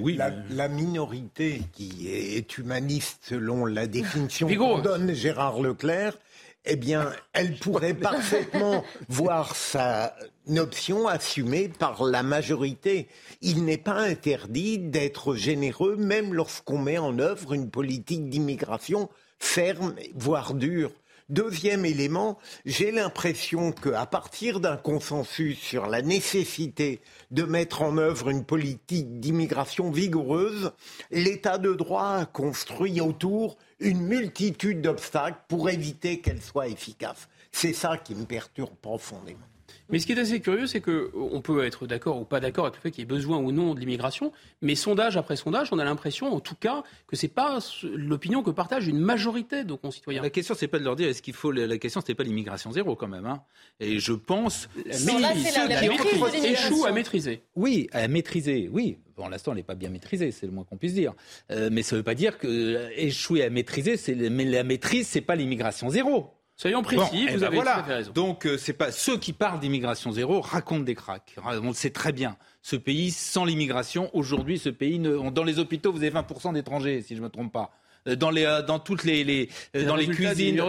oui, la, mais- la minorité qui est humaniste selon la définition que donne Gérard Leclerc, eh bien, elle pourrait parfaitement voir sa option assumée par la majorité. Il n'est pas interdit d'être généreux, même lorsqu'on met en œuvre une politique d'immigration ferme, voire dure. Deuxième élément, j'ai l'impression qu'à partir d'un consensus sur la nécessité de mettre en œuvre une politique d'immigration vigoureuse, l'état de droit construit autour une multitude d'obstacles pour éviter qu'elle soit efficace. C'est ça qui me perturbe profondément. Mais ce qui est assez curieux, c'est qu'on peut être d'accord ou pas d'accord avec le fait qu'il y ait besoin ou non de l'immigration, mais sondage après sondage, on a l'impression, en tout cas, que c'est pas l'opinion que partage une majorité de nos concitoyens. La question, c'est pas de leur dire est-ce qu'il faut. La question, c'était pas l'immigration zéro quand même. hein. Et je pense. Là, c'est la- qui maîtrise de l'immigration. échoue à maîtriser. Oui, à maîtriser, oui. Pour l'instant, elle n'est pas bien maîtrisée, c'est le moins qu'on puisse dire. Euh, mais ça ne veut pas dire que euh, échouer à maîtriser, c'est mais la maîtrise, c'est pas l'immigration zéro. Soyons précis, eh vous ben avez voilà. raison. Donc euh, c'est pas ceux qui parlent d'immigration zéro racontent des cracks. On le sait très bien. Ce pays sans l'immigration, aujourd'hui, ce pays ne... dans les hôpitaux, vous avez 20% d'étrangers, si je me trompe pas. Euh, Dans les, euh, dans toutes les, dans cuisines,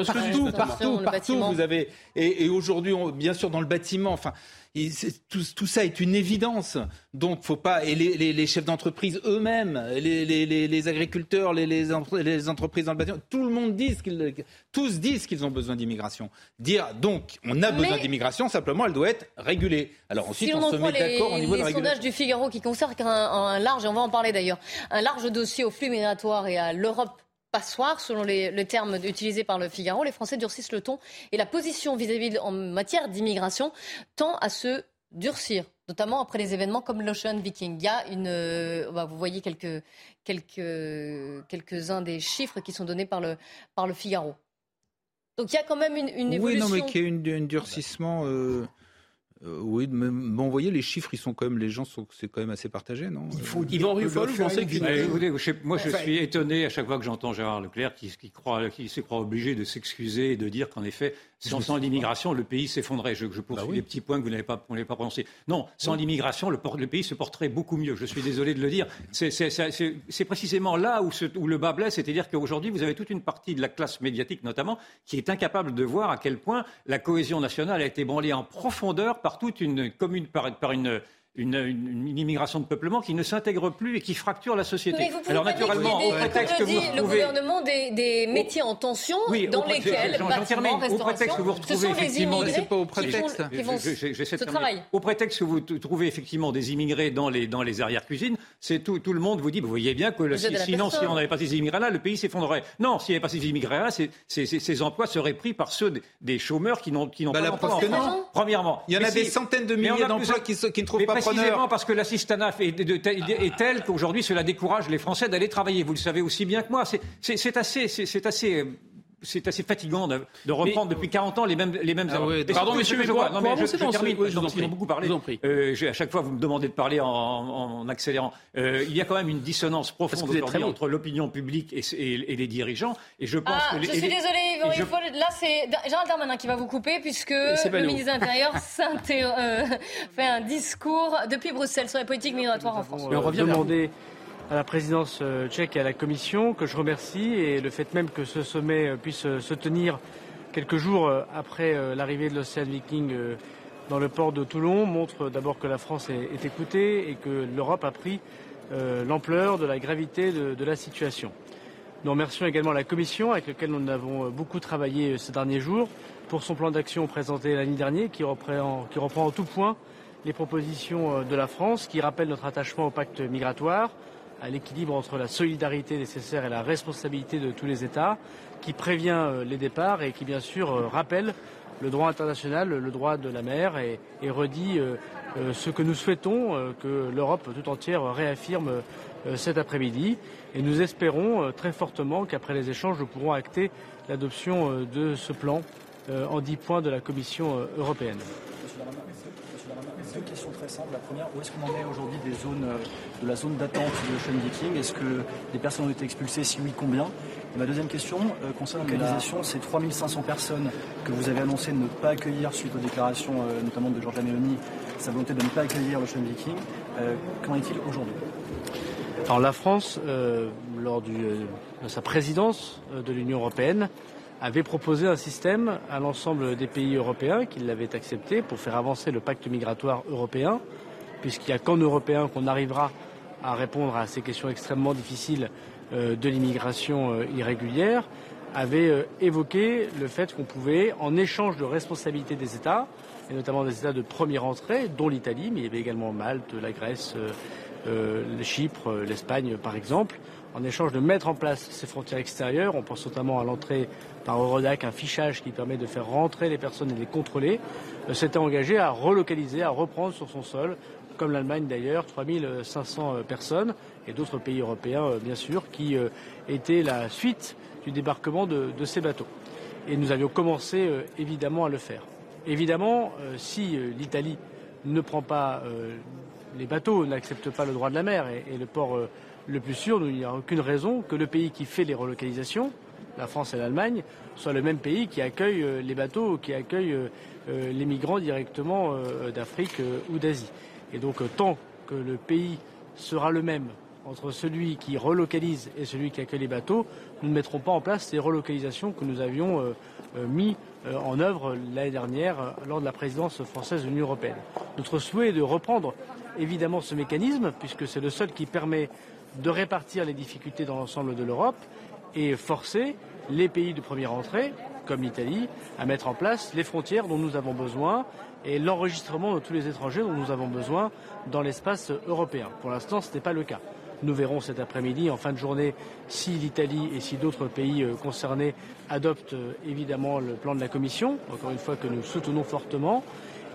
partout, partout, vous avez. Et, et aujourd'hui, bien sûr, dans le bâtiment, enfin, tout, tout ça est une évidence. Donc, faut pas. Et les, les- les chefs d'entreprise eux-mêmes, les, les- les- les agriculteurs, les, les entre- les entreprises dans le bâtiment, tout le monde dit qu'ils, tous disent qu'ils ont besoin d'immigration. Dire donc, on a besoin d'immigration, simplement, elle doit être régulée. Alors ensuite, si on, on, en se met les, d'accord au niveau de les la régulation. sondages du Figaro qui concernent un, un large, et on va en parler d'ailleurs, un large dossier au flux migratoire et à l'Europe passoire, selon les, les termes utilisés par le Figaro, les Français durcissent le ton et la position vis-à-vis en matière d'immigration tend à se durcir, notamment après les événements comme l'Ocean Viking. Il y a une, euh, bah, vous voyez quelques, quelques, quelques-uns des chiffres qui sont donnés par le, par le Figaro. Donc il y a quand même une, une oui, évolution. non, mais qu'il y une, un durcissement. euh, euh, oui, mais bon, vous voyez, les chiffres, ils sont quand même, les gens sont, c'est quand même assez partagé, non? Il faut Yvan Rioufol, vous pensez qu'il Bah, écoutez, je sais- moi, je Enfin, suis étonné à chaque fois que j'entends Gérard Leclerc qui, qui croit, qui se croit obligé de s'excuser et de dire qu'en effet, sans, sans l'immigration, le pays s'effondrait. Je, je poursuis les petits points que vous n'avez pas, vous pas prononcés. Non, sans l'immigration, le, le pays se porterait beaucoup mieux. Je suis désolé de le dire. C'est- précisément là où, se- où le bas blesse, c'est-à-dire qu'aujourd'hui, vous avez toute une partie de la classe médiatique, notamment, qui est incapable de voir à quel point la cohésion nationale a été ébranlée en profondeur par toute une commune, par, par une une, une- une immigration de peuplement qui ne s'intègre plus et qui fracture la société. Mais vous pouvez Alors naturellement, au prétexte que vous dit le retrouvez... gouvernement des, des métiers en tension Oui, dans lesquels j'en- j'en bâtiment, termine. Au prétexte que vous retrouvez effectivement, immigrés c'est pas au qui font- prétexte. Au prétexte que vous trouvez effectivement des immigrés dans les dans les arrière-cuisines, c'est tout tout le monde vous dit, vous voyez bien que le- sinon si on n'avait pas ces immigrés-là, le pays s'effondrerait. Non, s'il n'y avait pas ces immigrés-là, c'est- c'est- c'est- ces emplois seraient pris par ceux des, des chômeurs qui n'ont qui n'ont Bah, pas d'emploi. Premièrement, Il y en a des centaines de milliers d'emplois qui, ne trouvent pas précisément parce que l'assistanat est, est- tel qu'aujourd'hui cela décourage les Français d'aller travailler. Vous le savez aussi bien que moi. C'est- assez, assez. C'est assez fatigant de, de reprendre depuis 40 ans les mêmes, les mêmes Ah erreurs. pardon, monsieur, ce mais je vois- non, mais je, je dans ce- termine, oui, je vous en prie. ont beaucoup parlé. Je vous en prie. Euh, j'ai- à chaque fois, vous me demandez de parler en, en- en accélérant. Euh, il y a quand même une dissonance profonde entre l'opinion publique et, et- et les dirigeants. Et je pense Ah, que les, je suis désolée, Yvan je- Rioufol. Là, c'est Gérald Darmanin qui va vous couper puisque le nous. ministre de l'Intérieur euh, fait un discours depuis Bruxelles sur les politiques migratoires en France. On revient à la présidence euh, tchèque et à la Commission, que je remercie, et le fait même que ce sommet euh, puisse euh, se tenir quelques jours après l'arrivée de l'Océan Viking dans le port de Toulon montre d'abord que la France est, écoutée et que l'Europe a pris l'ampleur de la gravité de, la situation. Nous remercions également la Commission avec laquelle nous avons beaucoup travaillé ces derniers jours pour son plan d'action présenté l'année dernière qui reprend, qui reprend en tout point les propositions de la France, qui rappellent notre attachement au pacte migratoire, à l'équilibre entre la solidarité nécessaire et la responsabilité de tous les États, qui prévient euh, les départs et qui bien sûr euh, rappelle le droit international, le droit de la mer et, redit euh, ce que nous souhaitons que l'Europe tout entière réaffirme cet après-midi. Et nous espérons très fortement qu'après les échanges, nous pourrons acter l'adoption de ce plan en dix points de la Commission européenne. Monsieur Darmanin, Monsieur Darmanin, deux questions très simples. La première, où est-ce qu'on en est aujourd'hui des zones, euh, de la zone d'attente de Ocean Viking Est-ce que les personnes ont été expulsées? Si oui, combien? Et ma deuxième question euh, concerne la localisation. C'est 3500 personnes que vous avez annoncé de ne pas accueillir suite aux déclarations euh, notamment de Giorgia Meloni, sa volonté de ne pas accueillir l'Ocean Viking. Euh, Qu'en est-il aujourd'hui? Alors la France, lors du, de sa présidence de l'Union européenne, avait proposé un système à l'ensemble des pays européens qui l'avaient accepté pour faire avancer le pacte migratoire européen, puisqu'il n'y a qu'en européen qu'on arrivera à répondre à ces questions extrêmement difficiles euh, de l'immigration euh, irrégulière, avait euh, évoqué le fait qu'on pouvait, en échange de responsabilités des États, et notamment des États de première entrée, dont l'Italie, mais il y avait également Malte, la Grèce, Chypre, l'Espagne par exemple, en échange de mettre en place ces frontières extérieures, on pense notamment à l'entrée par Eurodac, un fichage qui permet de faire rentrer les personnes et les contrôler, euh, s'était engagé à relocaliser, à reprendre sur son sol, comme l'Allemagne d'ailleurs, 3500 personnes, et d'autres pays européens euh, bien sûr, qui euh, étaient la suite du débarquement de, ces bateaux. Et nous avions commencé euh, évidemment à le faire. Évidemment, euh, si euh, l'Italie ne prend pas euh, les bateaux, n'accepte pas le droit de la mer et, le port euh, le plus sûr, il n'y a aucune raison que le pays qui fait les relocalisations, la France et l'Allemagne, soient le même pays qui accueille euh, les bateaux, qui accueille euh, euh, les migrants directement d'Afrique ou d'Asie. Et donc tant que le pays sera le même entre celui qui relocalise et celui qui accueille les bateaux, nous ne mettrons pas en place ces relocalisations que nous avions mis en œuvre l'année dernière lors de la présidence française de l'Union européenne. Notre souhait est de reprendre évidemment ce mécanisme, puisque c'est le seul qui permet de répartir les difficultés dans l'ensemble de l'Europe et forcer les pays de première entrée, comme l'Italie, à mettre en place les frontières dont nous avons besoin et l'enregistrement de tous les étrangers dont nous avons besoin dans l'espace européen. Pour l'instant, ce n'est pas le cas. Nous verrons cet après-midi, en fin de journée, si l'Italie et si d'autres pays euh, concernés adoptent euh, évidemment le plan de la Commission, encore une fois que nous soutenons fortement.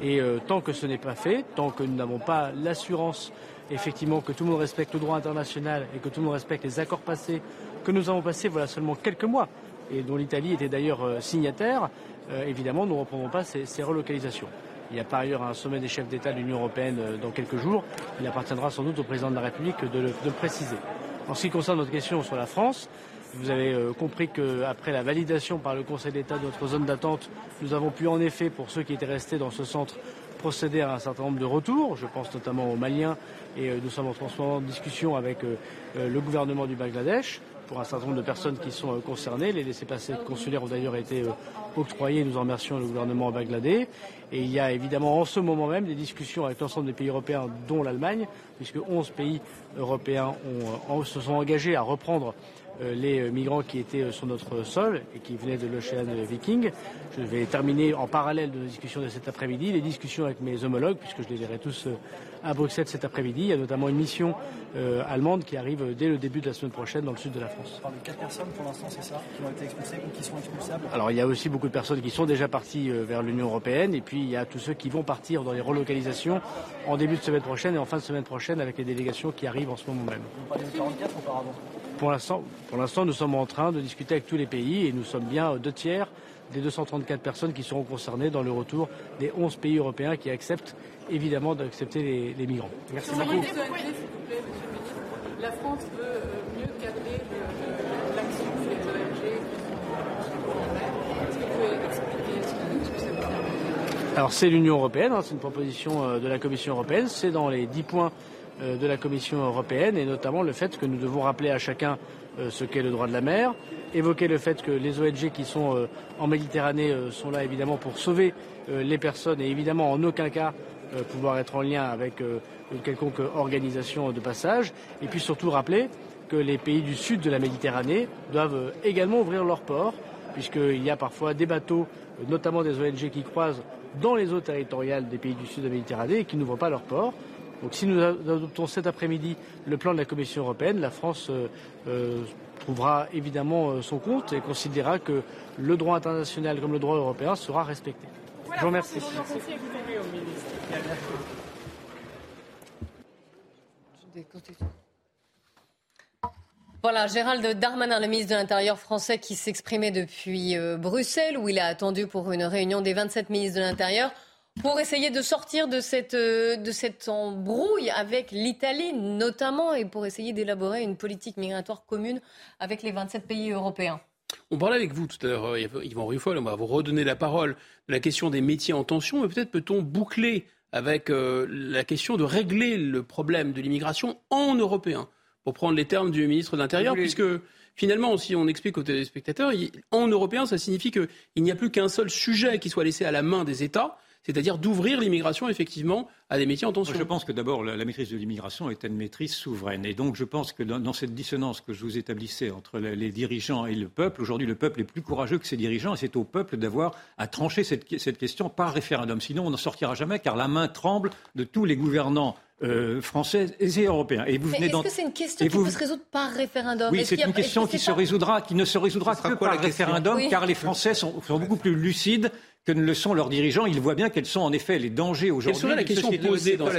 Et euh, tant que ce n'est pas fait, tant que nous n'avons pas l'assurance effectivement que tout le monde respecte le droit international et que tout le monde respecte les accords passés que nous avons passés voilà seulement quelques mois et dont l'Italie était d'ailleurs euh, signataire, euh, évidemment, nous ne reprendrons pas ces, relocalisations. Il y a par ailleurs un sommet des chefs d'État de l'Union européenne euh, dans quelques jours. Il appartiendra sans doute au président de la République de le, préciser. En ce qui concerne notre question sur la France, vous avez compris qu'après la validation par le Conseil d'État de notre zone d'attente, nous avons pu en effet, pour ceux qui étaient restés dans ce centre, procéder à un certain nombre de retours. Je pense notamment aux Maliens et nous sommes en moment en discussion avec le gouvernement du Bangladesh pour un certain nombre de personnes qui sont euh, concernées. Les laissés-passer consulaires ont d'ailleurs été euh, octroyés. Nous en remercions le gouvernement bangladais. Et il y a évidemment en ce moment même des discussions avec l'ensemble des pays européens, dont l'Allemagne, puisque 11 pays européens euh, se sont engagés à reprendre les migrants qui étaient sur notre sol et qui venaient de l'Ocean Viking. Je vais terminer en parallèle de nos discussions de cet après-midi les discussions avec mes homologues, puisque je les verrai tous à Bruxelles cet après-midi. Il y a notamment une mission euh, allemande qui arrive dès le début de la semaine prochaine dans le sud de la France. On parle de quatre personnes pour l'instant, c'est ça, qui ont été expulsées ou qui sont expulsables Alors il y a aussi beaucoup de personnes qui sont déjà parties euh, vers l'Union européenne et puis il y a tous ceux qui vont partir dans les relocalisations en début de semaine prochaine et en fin de semaine prochaine avec les délégations qui arrivent en ce moment même. Vous parlez de 44 auparavant pour l'instant, nous sommes en train de discuter avec tous les pays et nous sommes bien deux tiers des 234 personnes qui seront concernées dans le retour des 11 pays européens qui acceptent évidemment d'accepter les, migrants. Merci beaucoup. La France veut euh, mieux cadrer l'action des ONG Alors c'est l'Union européenne, hein, c'est une proposition euh, de la Commission européenne, c'est dans les 10 points euh, de la Commission européenne et notamment le fait que nous devons rappeler à chacun ce qu'est le droit de la mer, évoquer le fait que les ONG qui sont en Méditerranée sont là évidemment pour sauver les personnes et évidemment en aucun cas euh, pouvoir être en lien avec euh, une quelconque organisation de passage. Et puis surtout rappeler que les pays du sud de la Méditerranée doivent également ouvrir leurs ports, puisqu'il y a parfois des bateaux, notamment des ONG, qui croisent dans les eaux territoriales des pays du sud de la Méditerranée et qui n'ouvrent pas leurs ports. Donc si nous adoptons cet après-midi le plan de la Commission européenne, la France euh, trouvera évidemment son compte et considérera que le droit international comme le droit européen sera respecté. Je vous remercie. Voilà, Gérald Darmanin, le ministre de l'Intérieur français, qui s'exprimait depuis euh, Bruxelles, où il a attendu pour une réunion des 27 ministres de l'Intérieur pour essayer de sortir de cette, euh, de cette embrouille avec l'Italie, notamment, et pour essayer d'élaborer une politique migratoire commune avec les 27 pays européens. On parlait avec vous tout à l'heure, euh, Yvan Ruffol, on va vous redonner la parole de la question des métiers en tension, mais peut-être peut-on boucler avec euh, la question de régler le problème de l'immigration en européen, pour prendre les termes du ministre de l'Intérieur, puisque finalement, si on explique aux téléspectateurs, en européen, ça signifie qu'il n'y a plus qu'un seul sujet qui soit laissé à la main des États, c'est-à-dire d'ouvrir l'immigration effectivement à des métiers en tension. je pense que d'abord la, maîtrise de l'immigration est une maîtrise souveraine, et donc je pense que dans, cette dissonance que je vous établissais entre les, dirigeants et le peuple, aujourd'hui le peuple est plus courageux que ses dirigeants, et c'est au peuple d'avoir à trancher cette, question par référendum. Sinon, on n'en sortira jamais, car la main tremble de tous les gouvernants euh, français et européens. Et vous est-ce que c'est une question qui peut se résoudre par référendum? Oui, c'est une question qui, se résoudra, qui ne se résoudra que par référendum, car les Français sont, beaucoup plus lucides que ne le sont leurs dirigeants. Ils voient bien quels sont en effet les dangers aujourd'hui. Quelle serait la question posée dans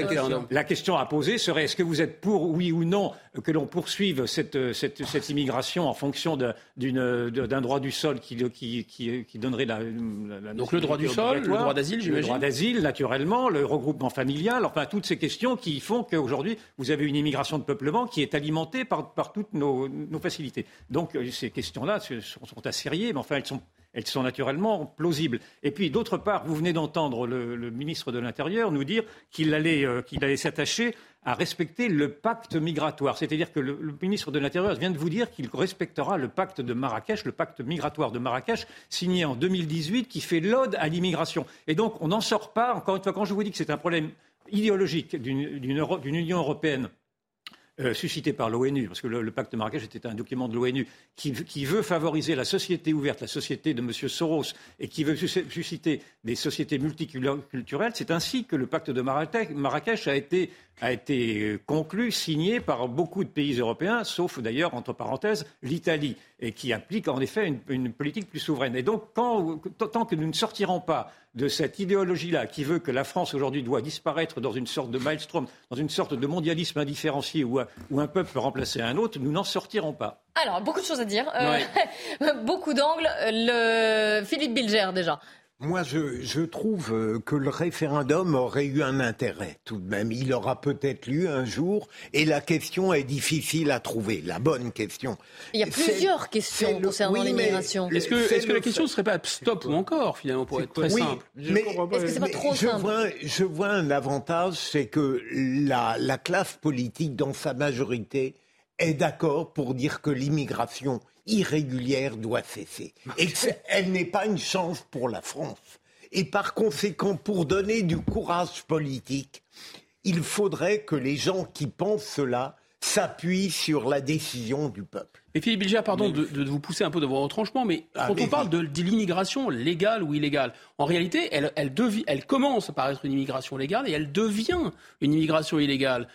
La question à poser serait est-ce que vous êtes pour, oui ou non, que l'on poursuive cette, cette, cette immigration en fonction d'un droit du sol qui, qui, qui, qui donnerait la, la, Donc le droit du sol, le droit d'asile, j'imagine Le droit d'asile, naturellement, le regroupement familial, enfin toutes ces questions qui font qu'aujourd'hui, vous avez une immigration de peuplement qui est alimentée par, par toutes nos, nos facilités. Donc euh, ces questions-là sont, sont assez mais enfin elles sont elles sont naturellement plausibles. Et puis, d'autre part, vous venez d'entendre le, ministre de l'Intérieur nous dire qu'il allait, euh, qu'il allait s'attacher à respecter le pacte migratoire. C'est-à-dire que le, le ministre de l'Intérieur vient de vous dire qu'il respectera le pacte de Marrakech, le pacte migratoire de Marrakech, signé en 2018, qui fait l'ode à l'immigration. Et donc, on n'en sort pas. Encore une fois, quand je vous dis que c'est un problème idéologique d'une Union européenne euh, suscité par l'ONU, parce que le, pacte de Marrakech était un document de l'ONU qui, veut favoriser la société ouverte, la société de M. Soros, et qui veut susciter des sociétés multiculturelles. C'est ainsi que le pacte de Marrakech a été, euh, conclu, signé par beaucoup de pays européens, sauf d'ailleurs, entre parenthèses, l'Italie, et qui applique en effet une, politique plus souveraine. Et donc, tant que nous ne sortirons pas de cette idéologie-là qui veut que la France aujourd'hui doit disparaître dans une sorte de maelstrom, dans une sorte de mondialisme indifférencié où, où un peuple peut remplacer un autre, nous n'en sortirons pas. Alors, beaucoup de choses à dire, euh, ouais. beaucoup d'angles. Le... Philippe Bilger, déjà. Moi, je, je, trouve euh, que le référendum aurait eu un intérêt tout de même. Il aura peut-être lieu un jour et la question est difficile à trouver, la bonne question. Il y a plusieurs questions le, concernant oui, l'immigration. Est-ce que, est que, la question ne serait pas stop ou encore, finalement, pour être très oui, simple mais, Est-ce que c'est pas trop je simple vois, je vois un avantage, c'est que la, la classe politique, dans sa majorité, est d'accord pour dire que l'immigration irrégulière doit cesser. Et qu'elle n'est pas une chance pour la France. Et par conséquent, pour donner du courage politique, il faudrait que les gens qui pensent cela s'appuient sur la décision du peuple. Et Philippe Bilger, pardon mais... de, de, vous pousser un peu de vos retranchements, mais ah, quand mais on parle de, de l'immigration légale ou illégale, en réalité, elle, elle, elle commence par être une immigration légale et elle devient une immigration illégale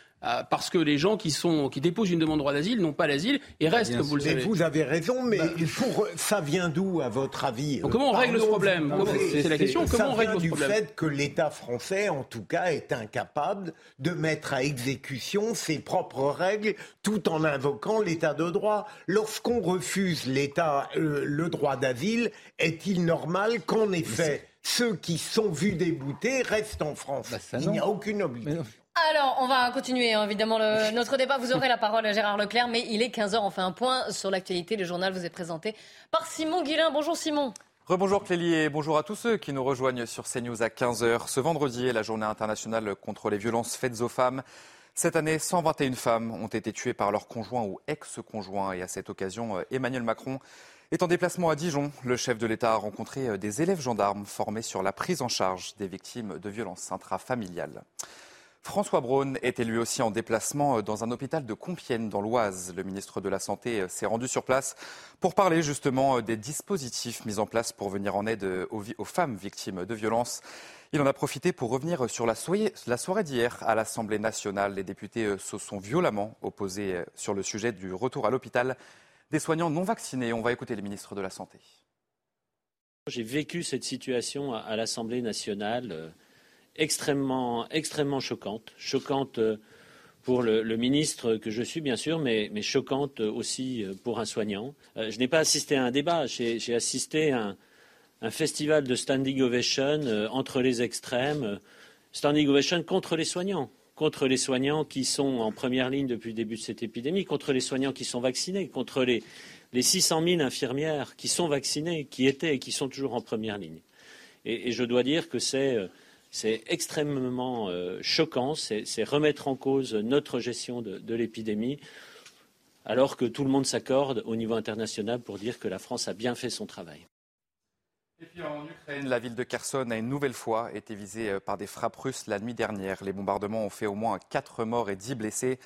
parce que les gens qui, sont, qui déposent une demande de droit d'asile n'ont pas l'asile et restent, Bien comme vous le savez. Vous avez raison, mais bah, pour, ça vient d'où, à votre avis Donc, Comment on règle ce problème C'est la question. Comment on règle ce problème Ça vient du fait que l'État français, en tout cas, est incapable de mettre à exécution ses propres règles tout en invoquant l'État de droit. Lorsqu'on refuse l'État, euh, le droit d'asile, est-il normal qu'en effet, ceux qui sont vus déboutés restent en France? Bah, Il n'y a aucune obligation. Alors, on va continuer hein, évidemment notre débat. Vous aurez la parole Gérard Leclerc, mais il est 15h. On fait un point sur l'actualité. Le journal vous est présenté par Simon Guillain. Bonjour Simon. Rebonjour Clélie et bonjour à tous ceux qui nous rejoignent sur CNews à 15h. Ce vendredi est la journée internationale contre les violences faites aux femmes. Cette année, 121 femmes ont été tuées par leur conjoint ou ex-conjoint. Et à cette occasion, Emmanuel Macron est en déplacement à Dijon. Le chef de l'État a rencontré des élèves gendarmes formés sur la prise en charge des victimes de violences intrafamiliales. François Braun était lui aussi en déplacement dans un hôpital de Compiègne, dans l'Oise. Le ministre de la Santé s'est rendu sur place pour parler justement des dispositifs mis en place pour venir en aide aux, aux femmes victimes de violences. Il en a profité pour revenir sur la soirée, la soirée d'hier à l'Assemblée nationale. Les députés se sont violemment opposés sur le sujet du retour à l'hôpital des soignants non vaccinés. On va écouter le ministre de la Santé. J'ai vécu cette situation à l'Assemblée nationale extrêmement, extrêmement choquante, choquante pour le, ministre que je suis, bien sûr, mais, choquante aussi pour un soignant. Euh, je n'ai pas assisté à un débat, j'ai assisté à un, festival de standing ovation euh, entre les extrêmes, standing ovation contre les soignants, contre les soignants qui sont en première ligne depuis le début de cette épidémie, contre les soignants qui sont vaccinés, contre les, les 600 000 infirmières qui sont vaccinées, qui étaient et qui sont toujours en première ligne. Et je dois dire que c'est c'est extrêmement euh, choquant, c'est remettre en cause notre gestion de, de l'épidémie, alors que tout le monde s'accorde au niveau international pour dire que la France a bien fait son travail. Et puis en Ukraine, la ville de Kherson a une nouvelle fois été visée par des frappes russes la nuit dernière. Les bombardements ont fait au moins 4 morts et 10 blessés.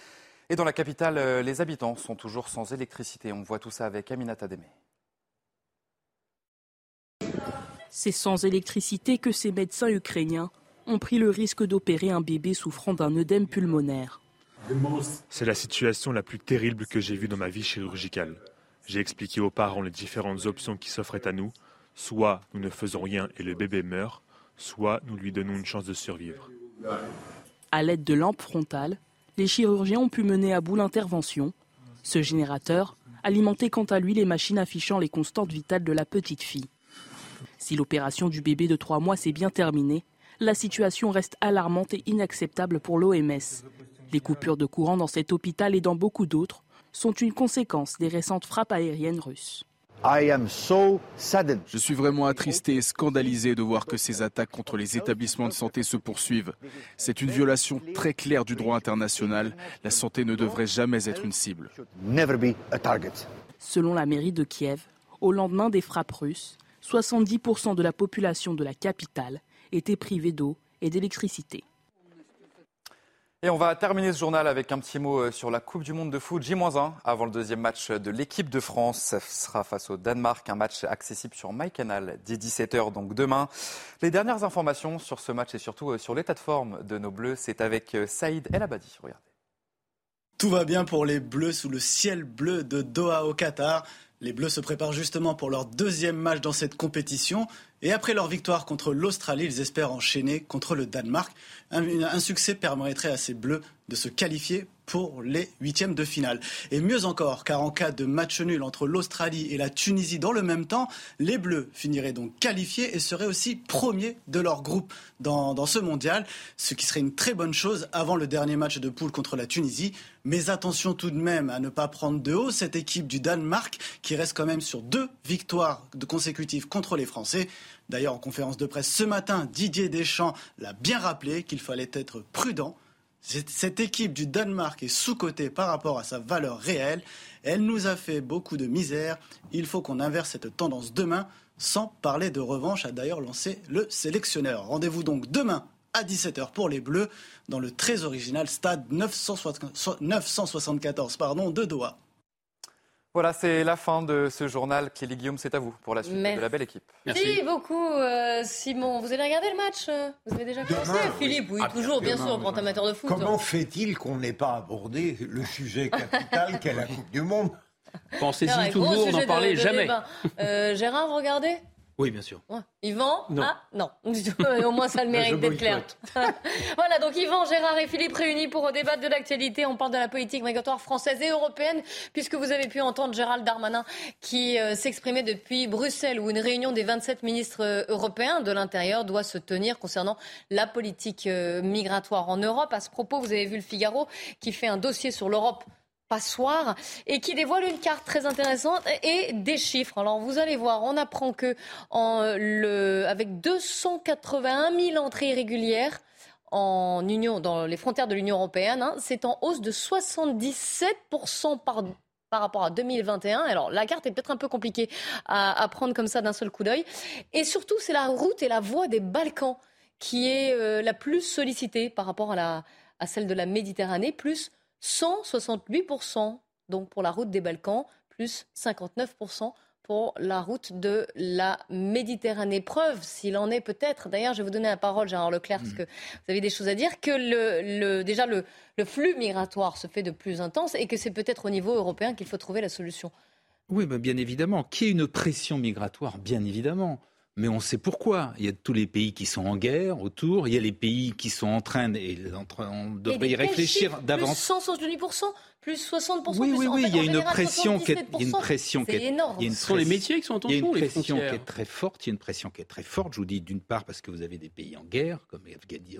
Et dans la capitale, les habitants sont toujours sans électricité. On voit tout ça avec Aminata Demé. C'est sans électricité que ces médecins ukrainiens ont pris le risque d'opérer un bébé souffrant d'un œdème pulmonaire. C'est la situation la plus terrible que j'ai vue dans ma vie chirurgicale. J'ai expliqué aux parents les différentes options qui s'offraient à nous. Soit nous ne faisons rien et le bébé meurt, soit nous lui donnons une chance de survivre. À l'aide de lampes frontales, les chirurgiens ont pu mener à bout l'intervention. Ce générateur alimentait quant à lui les machines affichant les constantes vitales de la petite fille. Si l'opération du bébé de trois mois s'est bien terminée, la situation reste alarmante et inacceptable pour l'OMS. Les coupures de courant dans cet hôpital et dans beaucoup d'autres sont une conséquence des récentes frappes aériennes russes. Je suis vraiment attristé et scandalisé de voir que ces attaques contre les établissements de santé se poursuivent. C'est une violation très claire du droit international. La santé ne devrait jamais être une cible. Selon la mairie de Kiev, au lendemain des frappes russes, 70% de la population de la capitale était privée d'eau et d'électricité. Et on va terminer ce journal avec un petit mot euh, sur la Coupe du Monde de foot J-1 avant le deuxième match de l'équipe de France. Ce sera face au Danemark, un match accessible sur MyCanal dès 17h donc demain. Les dernières informations sur ce match et surtout euh, sur l'état de forme de nos Bleus, c'est avec euh, Saïd El Abadi. Regardez. Tout va bien pour les Bleus sous le ciel bleu de Doha au Qatar. Les Bleus se préparent justement pour leur deuxième match dans cette compétition. Et après leur victoire contre l'Australie, ils espèrent enchaîner contre le Danemark. Un, succès permettrait à ces Bleus de se qualifier pour les huitièmes de finale. Et mieux encore, car en cas de match nul entre l'Australie et la Tunisie dans le même temps, les Bleus finiraient donc qualifiés et seraient aussi premiers de leur groupe dans, ce mondial, ce qui serait une très bonne chose avant le dernier match de poule contre la Tunisie. Mais attention tout de même à ne pas prendre de haut cette équipe du Danemark qui reste quand même sur deux victoires consécutives contre les Français. D'ailleurs, en conférence de presse ce matin, Didier Deschamps l'a bien rappelé qu'il fallait être prudent cette équipe du Danemark est sous-cotée par rapport à sa valeur réelle. Elle nous a fait beaucoup de misère. Il faut qu'on inverse cette tendance demain, sans parler de revanche, a d'ailleurs lancé le sélectionneur. Rendez-vous donc demain à 17h pour les Bleus dans le très original stade 974 pardon, de Doha. Voilà, c'est la fin de ce journal. Kelly Guillaume, c'est à vous pour la suite de la belle équipe. Merci, beaucoup, euh, Simon. Vous allez regarder le match euh Vous avez déjà commencé Philippe, oui, Ah, toujours, bien demain, sûr, grand amateur de foot. Comment fait-il qu'on n'ait pas abordé le sujet capital qu'est la Coupe du Monde? Pensez-y toujours, n'en parlez jamais. Euh, Gérard, vous regardez? Oui, bien sûr. Ouais. Yvan Non. Ah, non. Au moins, ça le mérite d'être clair. voilà, donc Yvan, Gérard et Philippe réunis pour débattre de l'actualité. On parle de la politique migratoire française et européenne, puisque vous avez pu entendre Gérald Darmanin qui euh, s'exprimait depuis Bruxelles, où une réunion des 27 ministres euh, européens de l'Intérieur doit se tenir concernant la politique euh, migratoire en Europe. À ce propos, vous avez vu le Figaro qui fait un dossier sur l'Europe passoire et qui dévoile une carte très intéressante et des chiffres. Alors vous allez voir, on apprend que avec 281 000 entrées irrégulières en Union, dans les frontières de l'Union européenne, hein, c'est en hausse de 77% par par rapport à 2021. Alors la carte est peut-être un peu compliquée à, à prendre comme ça d'un seul coup d'œil. Et surtout, c'est la route et la voie des Balkans qui est euh, la plus sollicitée par rapport à, la, à celle de la Méditerranée, plus 168%, donc pour la route des Balkans, plus 59% pour la route de la Méditerranée. Preuve, s'il en est peut-être, d'ailleurs je vais vous donner la parole Gérard Leclerc, parce que vous avez des choses à dire, que le, le- déjà le, le flux migratoire se fait de plus intense et que c'est peut-être au niveau européen qu'il faut trouver la solution. Oui, bien évidemment. Qu'il y ait une pression migratoire, bien évidemment. Mais on sait pourquoi. Il y a tous les pays qui sont en guerre autour. Il y a les pays qui sont en train, de- et on devrait y réfléchir d'avance. Plus 168%, plus 60%. Oui, plus, oui, en oui, fait, il y a une général, pression qui est, il y a une 77%. pression qui est, énorme. il y a une Ce sont les pression- métiers qui sont en Il y a une tension, pression qui est très forte. Il y a une pression qui est très forte. Je vous dis d'une part parce que vous avez des pays en guerre, comme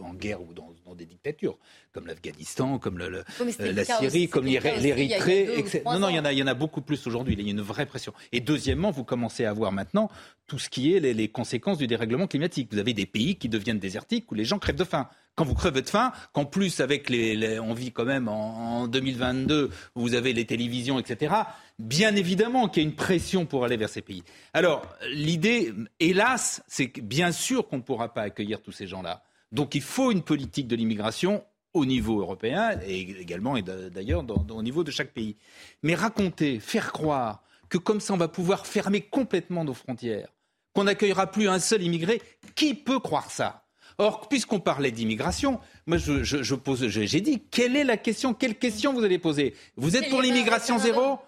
en guerre ou dans, dans des dictatures, comme l'Afghanistan, comme le- le- Oui, mais c'était euh, la Syrie, comme l'Érythrée. Non, non, il y ans. en a, il y en a beaucoup plus aujourd'hui. Il y a une vraie pression. Et deuxièmement, vous commencez à voir maintenant tout ce qui est les, les conséquences du dérèglement climatique. Vous avez des pays qui deviennent désertiques où les gens crèvent de faim. Quand vous crevez de faim, qu'en plus avec les, on vit quand même en, en 2022, où vous avez les télévisions, etc. Bien évidemment qu'il y a une pression pour aller vers ces pays. Alors l'idée, hélas, c'est bien sûr qu'on ne pourra pas accueillir tous ces gens-là. Donc il faut une politique de l'immigration au niveau européen et également et d'ailleurs au niveau de chaque pays. Mais raconter, faire croire que comme ça on va pouvoir fermer complètement nos frontières, qu'on n'accueillera plus un seul immigré, qui peut croire ça? Or, puisqu'on parlait d'immigration, moi je, je- je pose, j'ai dit, quelle est la question Quelle question vous allez poser? Vous êtes pour l'immigration zéro?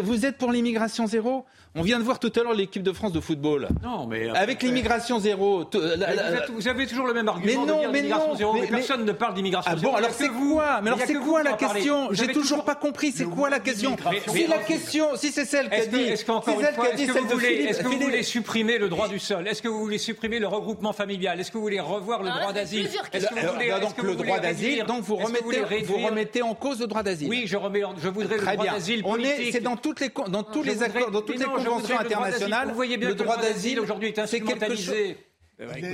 Vous êtes pour l'immigration zéro? On vient de voir tout à l'heure l'équipe de France de football. Non, mais Avec l'immigration zéro. t- la- vous, êtes- vous avez toujours le même argument Mais de non, dire mais non, zéro, mais, mais- mais- personne ne parle d'immigration Ah zéro. bon, a alors c'est vous. quoi Mais alors a c'est quoi qui la question J'ai toujours pas compris. C'est quoi la question Si la question, si c'est celle qu'a Est-ce que- dit, est-ce celle que vous de voulez, Philippe, est-ce que vous voulez supprimer le droit du sol Est-ce que vous voulez supprimer le regroupement familial Est-ce que vous voulez revoir le droit d'asile Est-ce que vous voulez est-ce donc que le vous voulez droit d'asile, réduire- donc vous remettez, vous réduire- remettez en cause le droit d'asile. Oui, je remets, en- je voudrais le Très droit bien. d'asile On est, politique. c'est dans toutes les, con- dans tous les accords, dans toutes les non, je conventions voudrais le droit d'asile. internationales. Vous voyez bien le que le droit d'asile aujourd'hui est c'est quelque chose. instrumentalisé.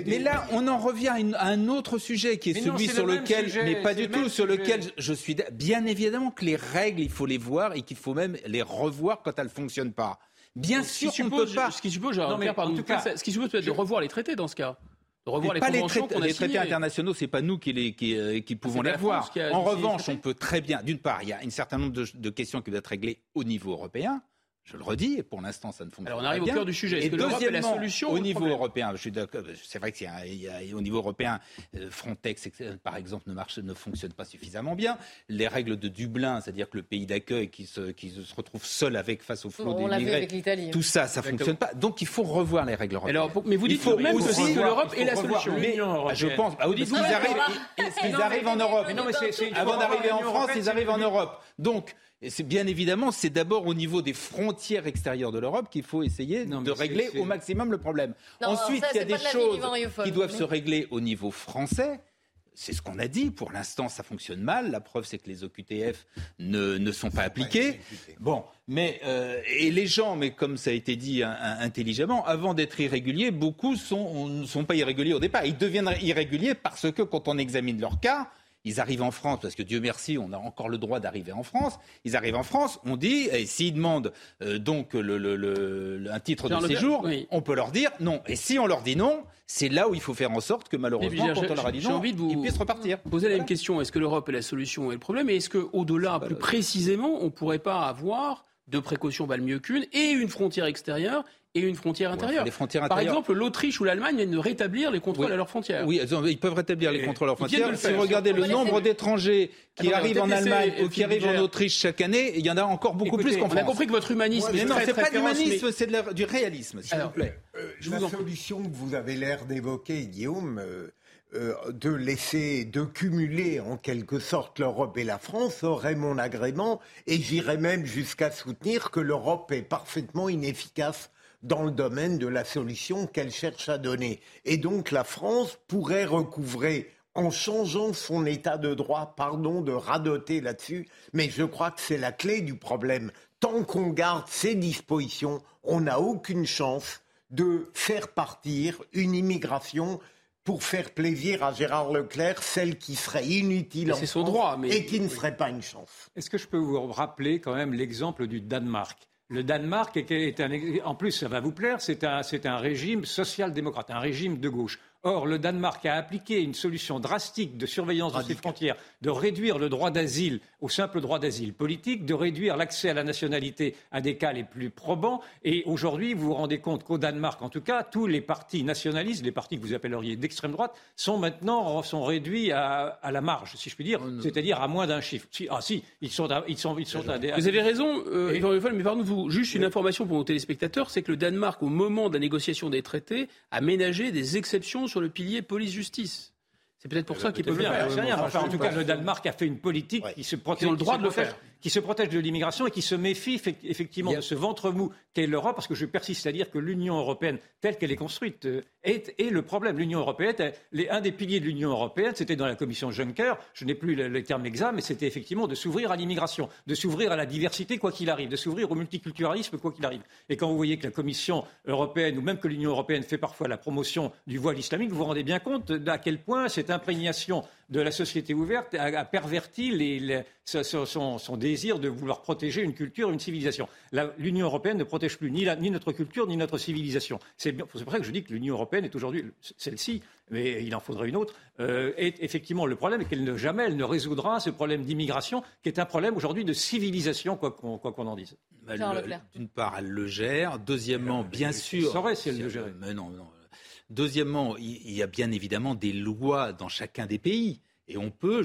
Mais là, on en revient à, une- à un autre sujet qui est Mais non, celui sur le lequel, sujet, mais pas du tout, sur sujet. lequel je- je suis. Bien évidemment que les règles, il faut les voir et qu'il faut même les revoir quand elles fonctionnent pas. Bien Ce qui sûr, on ne suppose- peut pas. Ce qui suppose, Non, mais pardon, en tout cas, ce qui suppose peut-être de revoir les traités dans ce cas. De revoir les pas les traités, qu'on les traités internationaux, c'est pas nous qui, les, qui, euh, qui pouvons les a En revanche, on peut très bien. D'une part, il y a un certain nombre de, de questions qui doivent être réglées au niveau européen. Je le redis, et pour l'instant, ça ne fonctionne pas. Alors, on arrive au bien. cœur du sujet. Est-ce que l'Europe est la solution au au niveau européen Je suis d'accord. C'est vrai qu'il y a, il y a- au niveau européen, euh, Frontex, etc., par exemple, ne marche, ne fonctionne pas suffisamment bien. Les règles de Dublin, c'est-à-dire que le pays d'accueil qui se, qui se retrouve seul avec face au flot On l'a vu d'immigrés, avec l'Italie. tout ça, ça Exactement. fonctionne pas. Donc, il faut revoir les règles européennes. Alors, pour- mais vous Il dites faut même que aussi que l'Europe il est faut la solution. Mais, je pense. Ah, parce Non, qu'ils arrivent, en Europe. Avant d'arriver en France, ils arrivent en. Europe. Donc, et c'est bien évidemment, c'est d'abord au niveau des frontières extérieures de l'Europe qu'il faut essayer Non, de régler au maximum le problème. Non, Ensuite, il y a des de choses qui doivent Mais- se régler au niveau français. C'est ce qu'on a dit. Pour l'instant, ça fonctionne mal. La preuve, c'est que les OQTF ne, ne sont pas appliqués. Bon, mais euh, et les gens, mais comme ça a été dit hein, hein, intelligemment, avant d'être irréguliers, beaucoup sont, ne sont pas irréguliers au départ. Ils deviennent irréguliers parce que quand on examine leur cas, ils arrivent en France, parce que Dieu merci, on a encore le droit d'arriver en France. Ils arrivent en France, on dit, et s'ils demandent euh, donc le, le- le- le- un titre de séjour, oui. on peut leur dire non. Et si on leur dit non, c'est là où il faut faire en sorte que malheureusement, quand on leur a dit non, ils puissent repartir. Poser la même question. Est-ce que l'Europe est la solution et le problème Et est-ce qu'au-delà, plus précisément, on ne pourrait pas avoir deux précautions valent mieux qu'une et une frontière extérieure et une frontière intérieure les frontières Par exemple, l'Autriche ou l'Allemagne viennent de rétablir les contrôles Oui. à leurs frontières. Oui, ils peuvent rétablir les contrôles à leurs frontières. le Si vous regardez le nombre d'étrangers qui arrivent en Allemagne ou qui arrivent en. Autriche chaque année, il y en a encore beaucoup Écoutez, plus qu'en on a France. compris que votre humanisme Mais est non, très, c'est très pas d'humanisme, mais- c'est du réalisme, s'il vous plaît. Euh, Je la vous en prie. solution que vous avez l'air d'évoquer, Guillaume, euh, de laisser, de cumuler en quelque sorte l'Europe et la France aurait mon agrément et j'irais même jusqu'à soutenir que l'Europe est parfaitement inefficace dans le domaine de la solution qu'elle cherche à donner. Et donc la France pourrait recouvrer en changeant son état de droit, pardon de radoter là-dessus, mais je crois que c'est la clé du problème. Tant qu'on garde ces dispositions, on n'a aucune chance de faire partir une immigration pour faire plaisir à Gérard Leclerc, celle qui serait inutile en c'est son France droit, mais- et qui ne serait pas une chance. Est-ce que je peux vous rappeler quand même l'exemple du Danemark? Le Danemark est- un, en plus, ça va vous plaire, c'est un, c'est un régime social-démocrate, un régime de gauche. Or, le Danemark a appliqué une solution drastique de surveillance de ses frontières, de réduire le droit d'asile au simple droit d'asile politique, de réduire l'accès à la nationalité à des cas les plus probants. Et aujourd'hui, vous vous rendez compte qu'au Danemark, en tout cas, tous les partis nationalistes, les partis que vous appelleriez d'extrême droite, sont maintenant sont réduits à, à la marge, si je puis dire, c'est-à-dire à moins d'un chiffre. Si- ah si, ils sont, à- ils sont, ils sont à des- Vous avez raison, euh, mais pardon-vous, juste une information pour nos téléspectateurs, c'est que le Danemark, au moment de la négociation des traités, a ménagé des exceptions sur le pilier police-justice. C'est peut-être pour ça qu'ils peuvent le Bien, faire. en tout cas, le Danemark a fait une politique qui se protège, Ils ont le droit de le faire. Qui se protège de l'immigration et qui se méfie effect- effectivement de ce ventre mou qu'est l'Europe, parce que je persiste à dire que l'Union européenne, telle qu'elle est construite, euh, est, est le problème. L'Union européenne, les- un des piliers de l'Union européenne, c'était dans la commission Juncker, je n'ai plus le, le terme exact, mais c'était effectivement de s'ouvrir à l'immigration, de s'ouvrir à la diversité quoi qu'il arrive, de s'ouvrir au multiculturalisme quoi qu'il arrive. Et quand vous voyez que la Commission européenne, ou même que l'Union européenne fait parfois la promotion du voile islamique, vous vous rendez bien compte d'à quel point cette imprégnation de la société ouverte a, a perverti les- les- son, son- son désir de vouloir protéger une culture, une civilisation. L'Union européenne ne protège plus ni, la- ni notre culture, ni notre civilisation. C'est pour ça que je dis que l'Union européenne est aujourd'hui, celle-ci, mais il en faudrait une autre, euh, est effectivement le problème et qu'elle ne jamais elle ne résoudra ce problème d'immigration qui est un problème aujourd'hui de civilisation, quoi qu'on quoi qu'on en dise. Le- D'une part, elle le gère. Deuxièmement, bien sûr. saurait si elle le gérait. Mais non, non. Deuxièmement, il y a bien évidemment des lois dans chacun des pays. Et on peut,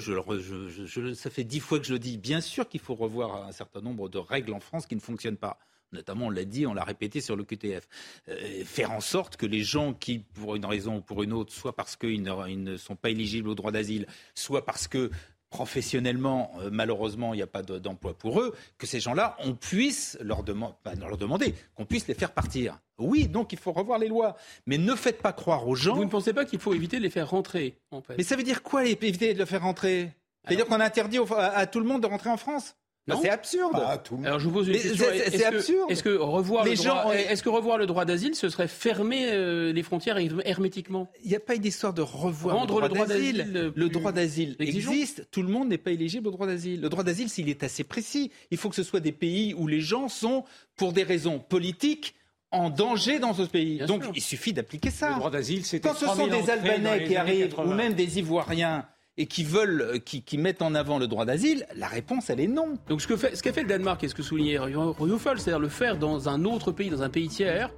ça fait dix fois que je le dis, bien sûr qu'il faut revoir un certain nombre de règles en France qui ne fonctionnent pas. Notamment on l'a dit, on l'a répété sur le QTF, euh, faire en sorte que les gens qui, pour une raison ou pour une autre, soit parce qu'ils ne, ils ne sont pas éligibles au droit d'asile, soit parce que professionnellement, euh, malheureusement, il n'y a pas d'emploi pour eux, que ces gens-là, on puisse leur, leur demander, qu'on puisse les faire partir. Oui, donc il faut revoir les lois. Mais ne faites pas croire aux gens. Vous ne pensez pas qu'il faut éviter de les faire rentrer, en fait? Mais ça veut dire quoi, éviter de les faire rentrer? C'est-à-dire qu'on interdit à tout le monde de rentrer en France? Bah, c'est absurde. Alors je vous pose une question. C'est absurde. Est-ce que revoir le droit, est-ce que revoir le droit d'asile, ce serait fermer euh, les frontières hermétiquement? Il n'y a pas une histoire de revoir le droit, d'asile. Le droit d'asile existe. Tout le monde n'est pas éligible au droit d'asile. Le droit d'asile, s'il est assez précis, il faut que ce soit des pays où les gens sont, pour des raisons politiques, en danger dans ce pays. Donc il suffit d'appliquer ça. Le droit d'asile, c'est quand ce sont des Albanais qui arrivent ou même des Ivoiriens et qui veulent, euh, qui, qui, mettent en avant le droit d'asile, la réponse, elle est non. Donc ce qu'a fait, ce fait le Danemark et ce que soulignait Ryufol, c'est-à-dire le faire dans un autre pays, dans un pays tiers,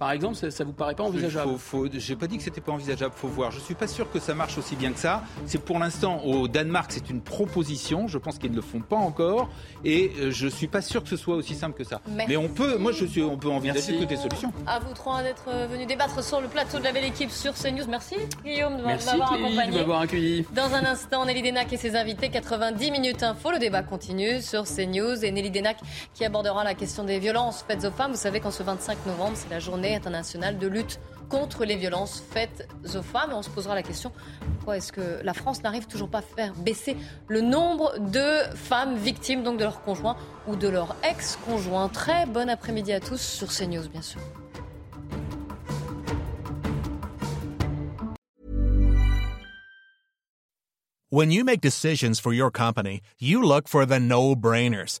par exemple, ça, ne vous paraît pas envisageable J'ai pas dit que c'était pas envisageable, faut voir. Je suis pas sûr que ça marche aussi bien que ça. C'est pour l'instant au Danemark, c'est une proposition. Je pense qu'ils ne le font pas encore, et euh, je suis pas sûr que ce soit aussi simple que ça. Mais on peut, moi je suis, on peut envisager toutes les solutions. À vous trois d'être euh, venus débattre sur le plateau de la belle équipe sur CNews. Merci Guillaume de m'avoir accompagné. de m'avoir accueilli. Dans un instant, Nelly Denac et ses invités, 90 minutes info. Le débat continue sur CNews et Nelly Denac qui abordera la question des violences faites aux femmes. Vous savez qu'en ce 25 novembre, c'est la journée internationale de lutte contre les violences faites aux femmes. Et on se posera la question pourquoi est-ce que la France n'arrive toujours pas à faire baisser le nombre de femmes victimes donc de leur conjoint ou de leur ex-conjoint. Très bon après-midi à tous sur CNews, bien sûr. When you make decisions for your company, you look for the no-brainers.